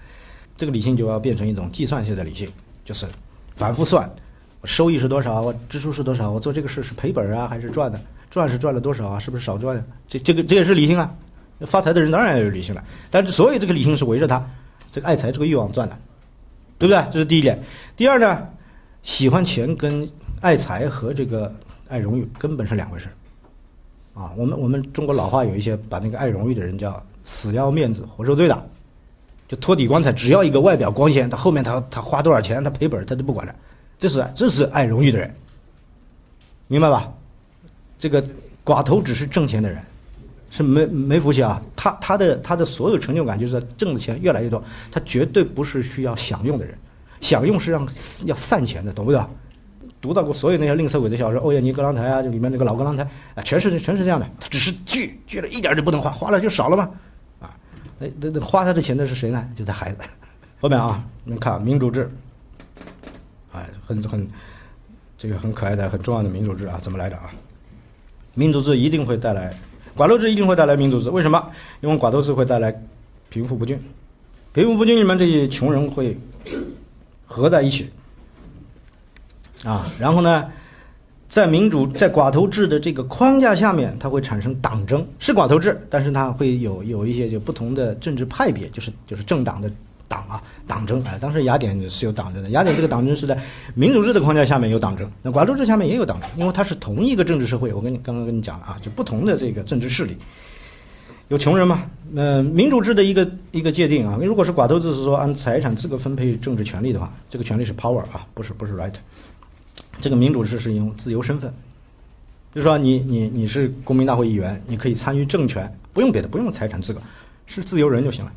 [SPEAKER 1] 这个理性就要变成一种计算性的理性，就是。反复算，我收益是多少？我支出是多少？我做这个事是赔本啊，还是赚的？赚是赚了多少啊？是不是少赚？这这个这也是理性啊！发财的人当然要有理性了，但是所有这个理性是围着他这个爱财这个欲望转的，对不对？这是第一点。第二呢，喜欢钱跟爱财和这个爱荣誉根本是两回事啊！我们我们中国老话有一些把那个爱荣誉的人叫死要面子活受罪的。就托底棺材，只要一个外表光鲜，他后面他他花多少钱，他赔本他都不管了。这是这是爱荣誉的人，明白吧？这个寡头只是挣钱的人，是没没福气啊。他他的他的所有成就感就是挣的钱越来越多，他绝对不是需要享用的人。享用是让要散钱的，懂不懂？读到过所有那些吝啬鬼的小说，欧也尼·格朗台啊，就里面那个老格朗台啊，全是全是这样的。他只是聚聚了一点就不能花，花了就少了嘛。哎，那那花他的钱的是谁呢？就他孩子。后面啊，你看民主制，哎，很很这个很可爱的、很重要的民主制啊，怎么来的啊？民主制一定会带来寡头制，一定会带来民主制。为什么？因为寡头制会带来贫富不均，贫富不均你们这些穷人会合在一起啊，然后呢？在民主在寡头制的这个框架下面，它会产生党争，是寡头制，但是它会有有一些就不同的政治派别，就是就是政党的党啊，党争啊。当时雅典是有党争的，雅典这个党争是在民主制的框架下面有党争，那寡头制下面也有党争，因为它是同一个政治社会。我跟你刚刚跟你讲了啊，就不同的这个政治势力，有穷人嘛？那民主制的一个一个界定啊，如果是寡头制，是说按财产资格分配政治权利的话，这个权利是 power 啊，不是不是 right。这个民主制是用自由身份，就是说你你你是公民大会议员，你可以参与政权，不用别的，不用财产资格，是自由人就行了。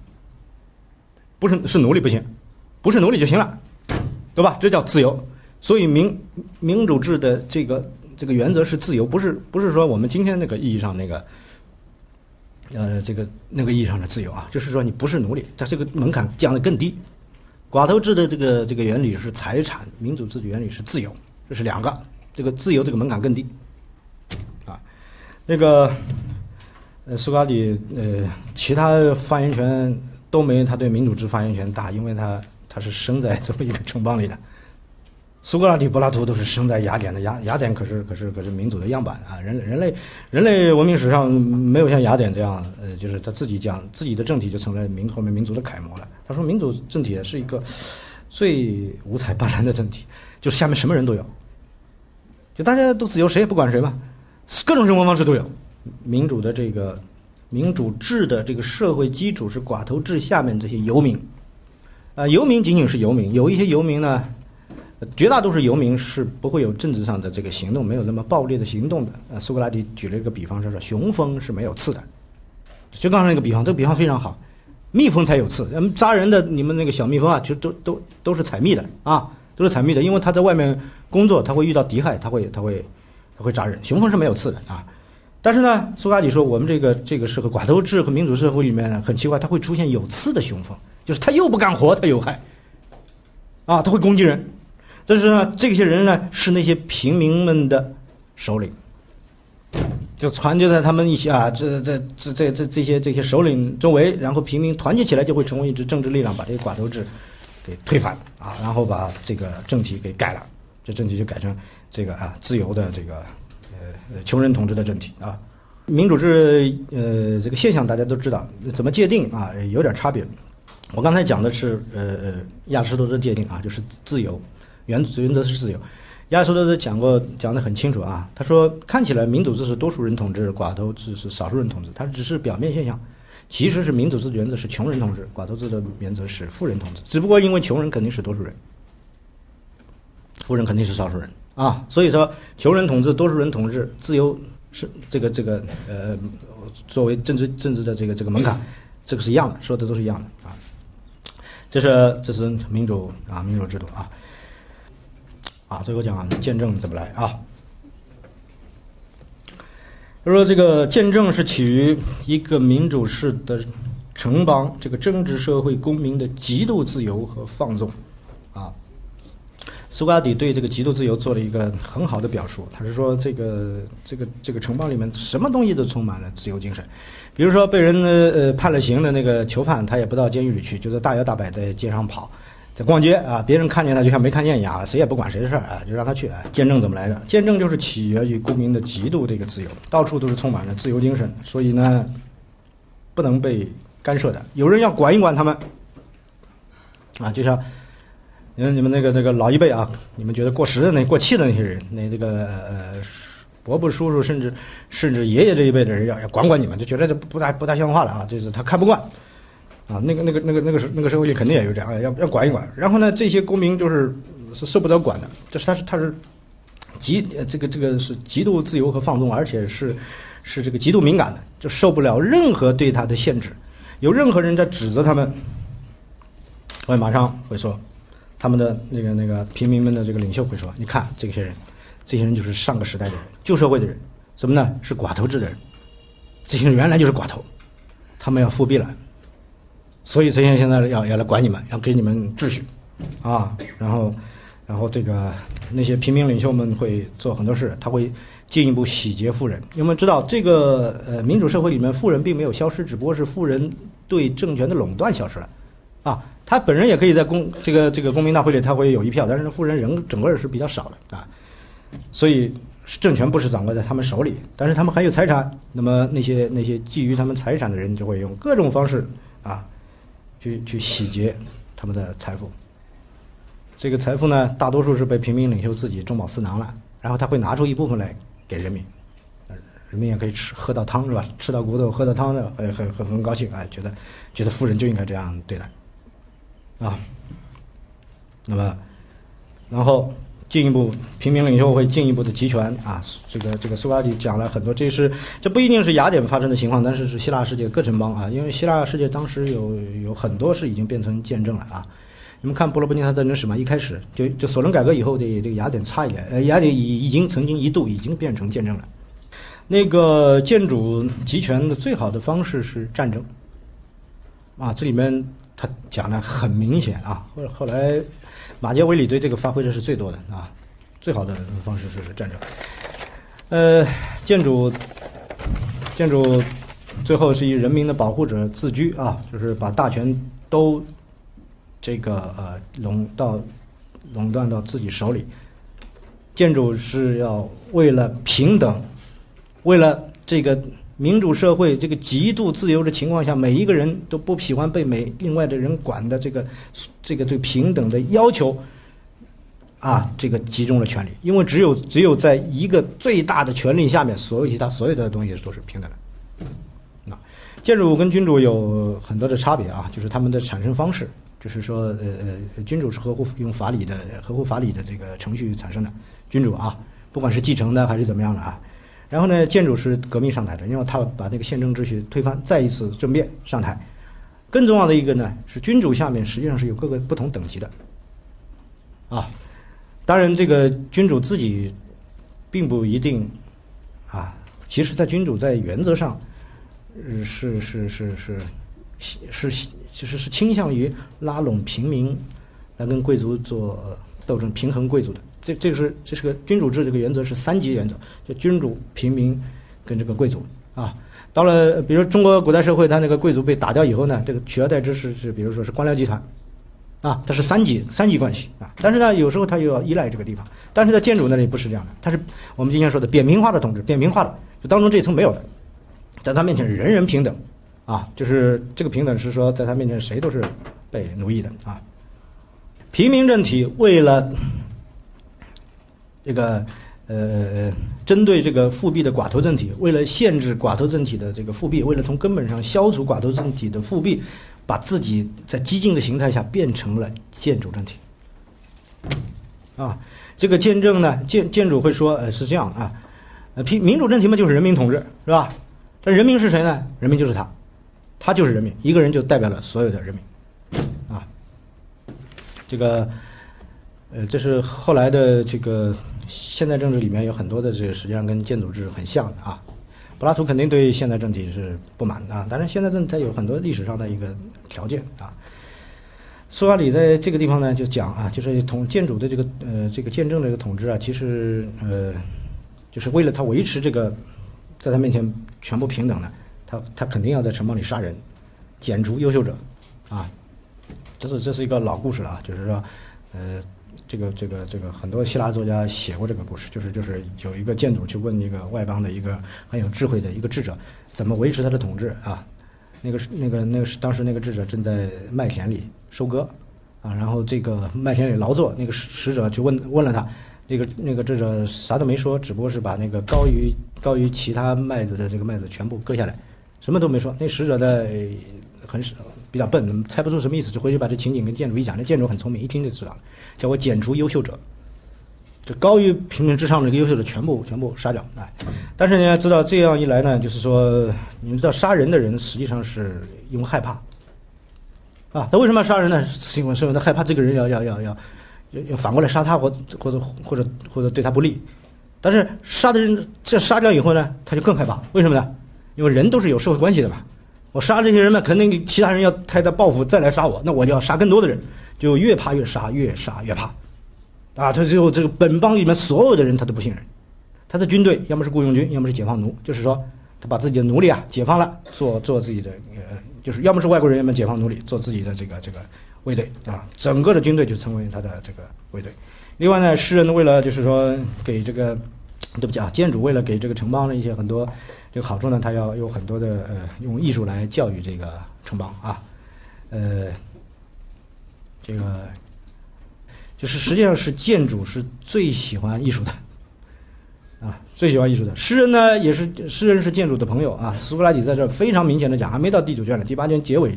[SPEAKER 1] 不是是奴隶不行，不是奴隶就行了，对吧？这叫自由。所以民民主制的这个这个原则是自由，不是不是说我们今天那个意义上那个，呃，这个那个意义上的自由啊，就是说你不是奴隶，它这个门槛降得更低。寡头制的这个这个原理是财产，民主制的原理是自由。这是两个，这个自由这个门槛更低，啊，那个，呃，苏格拉底呃，其他发言权都没他对民主制发言权大，因为他他是生在这么一个城邦里的。苏格拉底、柏拉图都是生在雅典的，雅雅典可是可是可是民主的样板啊！人人类人类文明史上没有像雅典这样，呃，就是他自己讲自己的政体就成了民后面民族的楷模了。他说民主政体是一个。最五彩斑斓的政体，就是下面什么人都有，就大家都自由，谁也不管谁嘛，各种生活方式都有。民主的这个民主制的这个社会基础是寡头制下面这些游民，啊，游民仅仅是游民，有一些游民呢，绝大多数游民是不会有政治上的这个行动，没有那么暴力的行动的。啊，苏格拉底举了一个比方，说是雄蜂是没有刺的，就刚才那个比方，这个比方非常好。蜜蜂才有刺，嗯，扎人的你们那个小蜜蜂啊，就都都都是采蜜的啊，都是采蜜的，因为它在外面工作，它会遇到敌害，它会它会它会扎人。雄蜂是没有刺的啊，但是呢，苏格拉底说，我们这个这个是个寡头制和民主社会里面呢很奇怪，它会出现有刺的雄蜂，就是它又不干活，它有害，啊，它会攻击人。但是呢，这些人呢是那些平民们的首领。就团结在他们一起啊，这这这这这这些这些首领周围，然后平民团结起来，就会成为一支政治力量，把这个寡头制给推翻啊，然后把这个政体给改了，这政体就改成这个啊自由的这个穷人统治的政体啊。民主制呃这个现象大家都知道，怎么界定啊有点差别。我刚才讲的是呃呃亚里士多德界定啊，就是自由原原则是自由。亚里士多德讲过，讲得很清楚啊。他说，看起来民主制是多数人统治，寡头制是少数人统治，它只是表面现象。其实是民主制的原则是穷人统治，寡头制的原则是富人统治。只不过因为穷人肯定是多数人，富人肯定是少数人啊。所以说，穷人统治，多数人统治，自由是这个这个呃，作为政治政治的这个这个门槛，这个是一样的，说的都是一样的啊。这是这是民主啊，民主制度啊。啊，最后讲见证怎么来啊？他说：“这个见证是起于一个民主式的城邦，这个政治社会公民的极度自由和放纵。”苏格拉底对这个极度自由做了一个很好的表述。他是说，这个这个这个城邦里面什么东西都充满了自由精神。比如说，被人呃判了刑的那个囚犯，他也不到监狱里去，就在大摇大摆在街上跑。在逛街啊，别人看见他就像没看见一样，谁也不管谁的事儿啊，就让他去啊。见证怎么来着？见证就是起源于公民的极度这个自由，到处都是充满了自由精神，所以呢，不能被干涉的。有人要管一管他们啊，就像你们你们那个那个老一辈啊，你们觉得过时的那过气的那些人，那这个呃伯伯叔叔甚至甚至爷爷这一辈的人要要管管你们，就觉得这不大不大像话了啊，就是他看不惯。啊，那个、那个、那个、那个时那个社会里肯定也有这样，要要管一管。然后呢，这些公民就是是受不了管的，就是他是他是极这个这个是极度自由和放纵，而且是是这个极度敏感的，就受不了任何对他的限制。有任何人在指责他们，会马上会说，他们的那个那个平民们的这个领袖会说：“你看这些人，这些人就是上个时代的人，旧社会的人，什么呢？是寡头制的人，这些人原来就是寡头，他们要复辟了。”所以这些现在要要来管你们，要给你们秩序，啊，然后，然后这个那些平民领袖们会做很多事，他会进一步洗劫富人。因为知道这个呃民主社会里面富人并没有消失，只不过是富人对政权的垄断消失了，啊，他本人也可以在公这个这个公民大会里他会有一票，但是富人人整个是比较少的啊，所以政权不是掌握在他们手里，但是他们还有财产，那么那些那些觊觎他们财产的人就会用各种方式啊。去去洗劫他们的财富，这个财富呢，大多数是被平民领袖自己中饱私囊了，然后他会拿出一部分来给人民，人民也可以吃喝到汤是吧？吃到骨头喝到汤的，很很很很高兴啊，觉得觉得富人就应该这样对待，啊，那么然后。进一步，平民领袖会进一步的集权啊！这个这个苏格拉底讲了很多，这是这不一定是雅典发生的情况，但是是希腊世界各城邦啊，因为希腊世界当时有有很多是已经变成见证了啊！你们看波罗奔尼撒战争史嘛，一开始就就索伦改革以后的这个雅典差一点，呃，雅典已已经曾经一度已经变成见证了。那个建主集权的最好的方式是战争啊！这里面他讲的很明显啊，后后来。马杰维里对这个发挥的是最多的啊，最好的方式是战争。呃，建筑建筑最后是以人民的保护者自居啊，就是把大权都这个呃垄到垄断到自己手里。建筑是要为了平等，为了这个民主社会这个极度自由的情况下，每一个人都不喜欢被每另外的人管的这个这个对平等的要求，啊，这个集中了权利，因为只有只有在一个最大的权力下面，所有其他所有的东西都是平等的。啊，建主跟君主有很多的差别啊，就是他们的产生方式，就是说，呃呃，君主是合乎用法理的合乎法理的这个程序产生的，君主啊，不管是继承的还是怎么样的啊。然后呢，建主是革命上台的，因为他把那个宪政秩序推翻，再一次政变上台。更重要的一个呢，是君主下面实际上是有各个不同等级的，啊，当然这个君主自己并不一定啊，其实，在君主在原则上，呃，是是是是是其实是倾向于拉拢平民来跟贵族做斗争，平衡贵族的。这这个是这是个君主制这个原则是三级原则，就君主、平民跟这个贵族啊。到了比如中国古代社会，它那个贵族被打掉以后呢，这个取而代之是是比如说是官僚集团啊，它是三级三级关系啊。但是呢，有时候它又要依赖这个地方。但是在建主那里不是这样的，它是我们今天说的扁平化的统治，扁平化的就当中这一层没有的，在他面前人人平等啊，就是这个平等是说在他面前谁都是被奴役的啊。平民政体为了这个呃，针对这个复辟的寡头政体，为了限制寡头政体的这个复辟，为了从根本上消除寡头政体的复辟，把自己在激进的形态下变成了建主政体。啊，这个见证呢，建建主会说，呃，是这样啊，呃，平民主政体嘛，就是人民统治，是吧？这人民是谁呢？人民就是他，他就是人民，一个人就代表了所有的人民，啊，这个。呃，这是后来的这个现代政治里面有很多的这个实际上跟建主制很像的啊。柏拉图肯定对现代政体是不满的，当然现代政它有很多历史上的一个条件啊。苏格拉底在这个地方呢就讲啊，就是统建主的这个呃这个见证这个统治啊，其实呃就是为了他维持这个在他面前全部平等的，他他肯定要在城堡里杀人，剪除优秀者啊。这是这是一个老故事了啊，就是说呃。这个这个这个很多希腊作家写过这个故事，就是就是有一个建主去问那个外邦的一个很有智慧的一个智者，怎么维持他的统治啊？那个是那个那个是当时那个智者正在麦田里收割啊，然后这个麦田里劳作，那个使使者就问问了他，那个那个智者啥都没说，只不过是把那个高于高于其他麦子的这个麦子全部割下来，什么都没说。那使者的很少。比较笨，猜不出什么意思，就回去把这情景跟建筑一讲。那建筑很聪明，一听就知道了，叫我剪除优秀者，就高于平民之上的一个优秀的全部全部杀掉。哎，但是你要知道，这样一来呢，就是说，你们知道杀人的人实际上是因为害怕啊。他为什么要杀人呢？是因为他害怕这个人要要要要要反过来杀他，或或者或者或者对他不利。但是杀的人这杀掉以后呢，他就更害怕。为什么呢？因为人都是有社会关系的嘛。我杀这些人呢，肯定其他人要他的报复再来杀我，那我就要杀更多的人，就越怕越杀，越杀越怕，啊，他最后这个本邦里面所有的人他都不信任，他的军队要么是雇佣军，要么是解放奴，就是说他把自己的奴隶啊解放了，做做自己的呃，就是要么是外国人，要么解放奴隶，做自己的这个这个卫队啊，整个的军队就成为他的这个卫队。另外呢，诗人为了就是说给这个，对不起啊，建主为了给这个城邦的一些很多。这个好处呢，他要有很多的呃，用艺术来教育这个城邦啊，呃，这个就是实际上是建筑是最喜欢艺术的啊，最喜欢艺术的诗人呢，也是诗人是建筑的朋友啊。苏格拉底在这非常明显的讲，还没到第九卷呢，第八卷结尾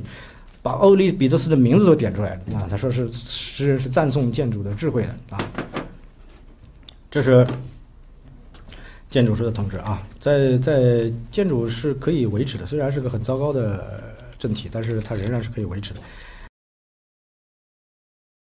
[SPEAKER 1] 把欧利彼得斯的名字都点出来了啊，他说是诗人是赞颂建筑的智慧的啊，这是。建筑师的同志啊，在在建筑是可以维持的，虽然是个很糟糕的政体，但是它仍然是可以维持的。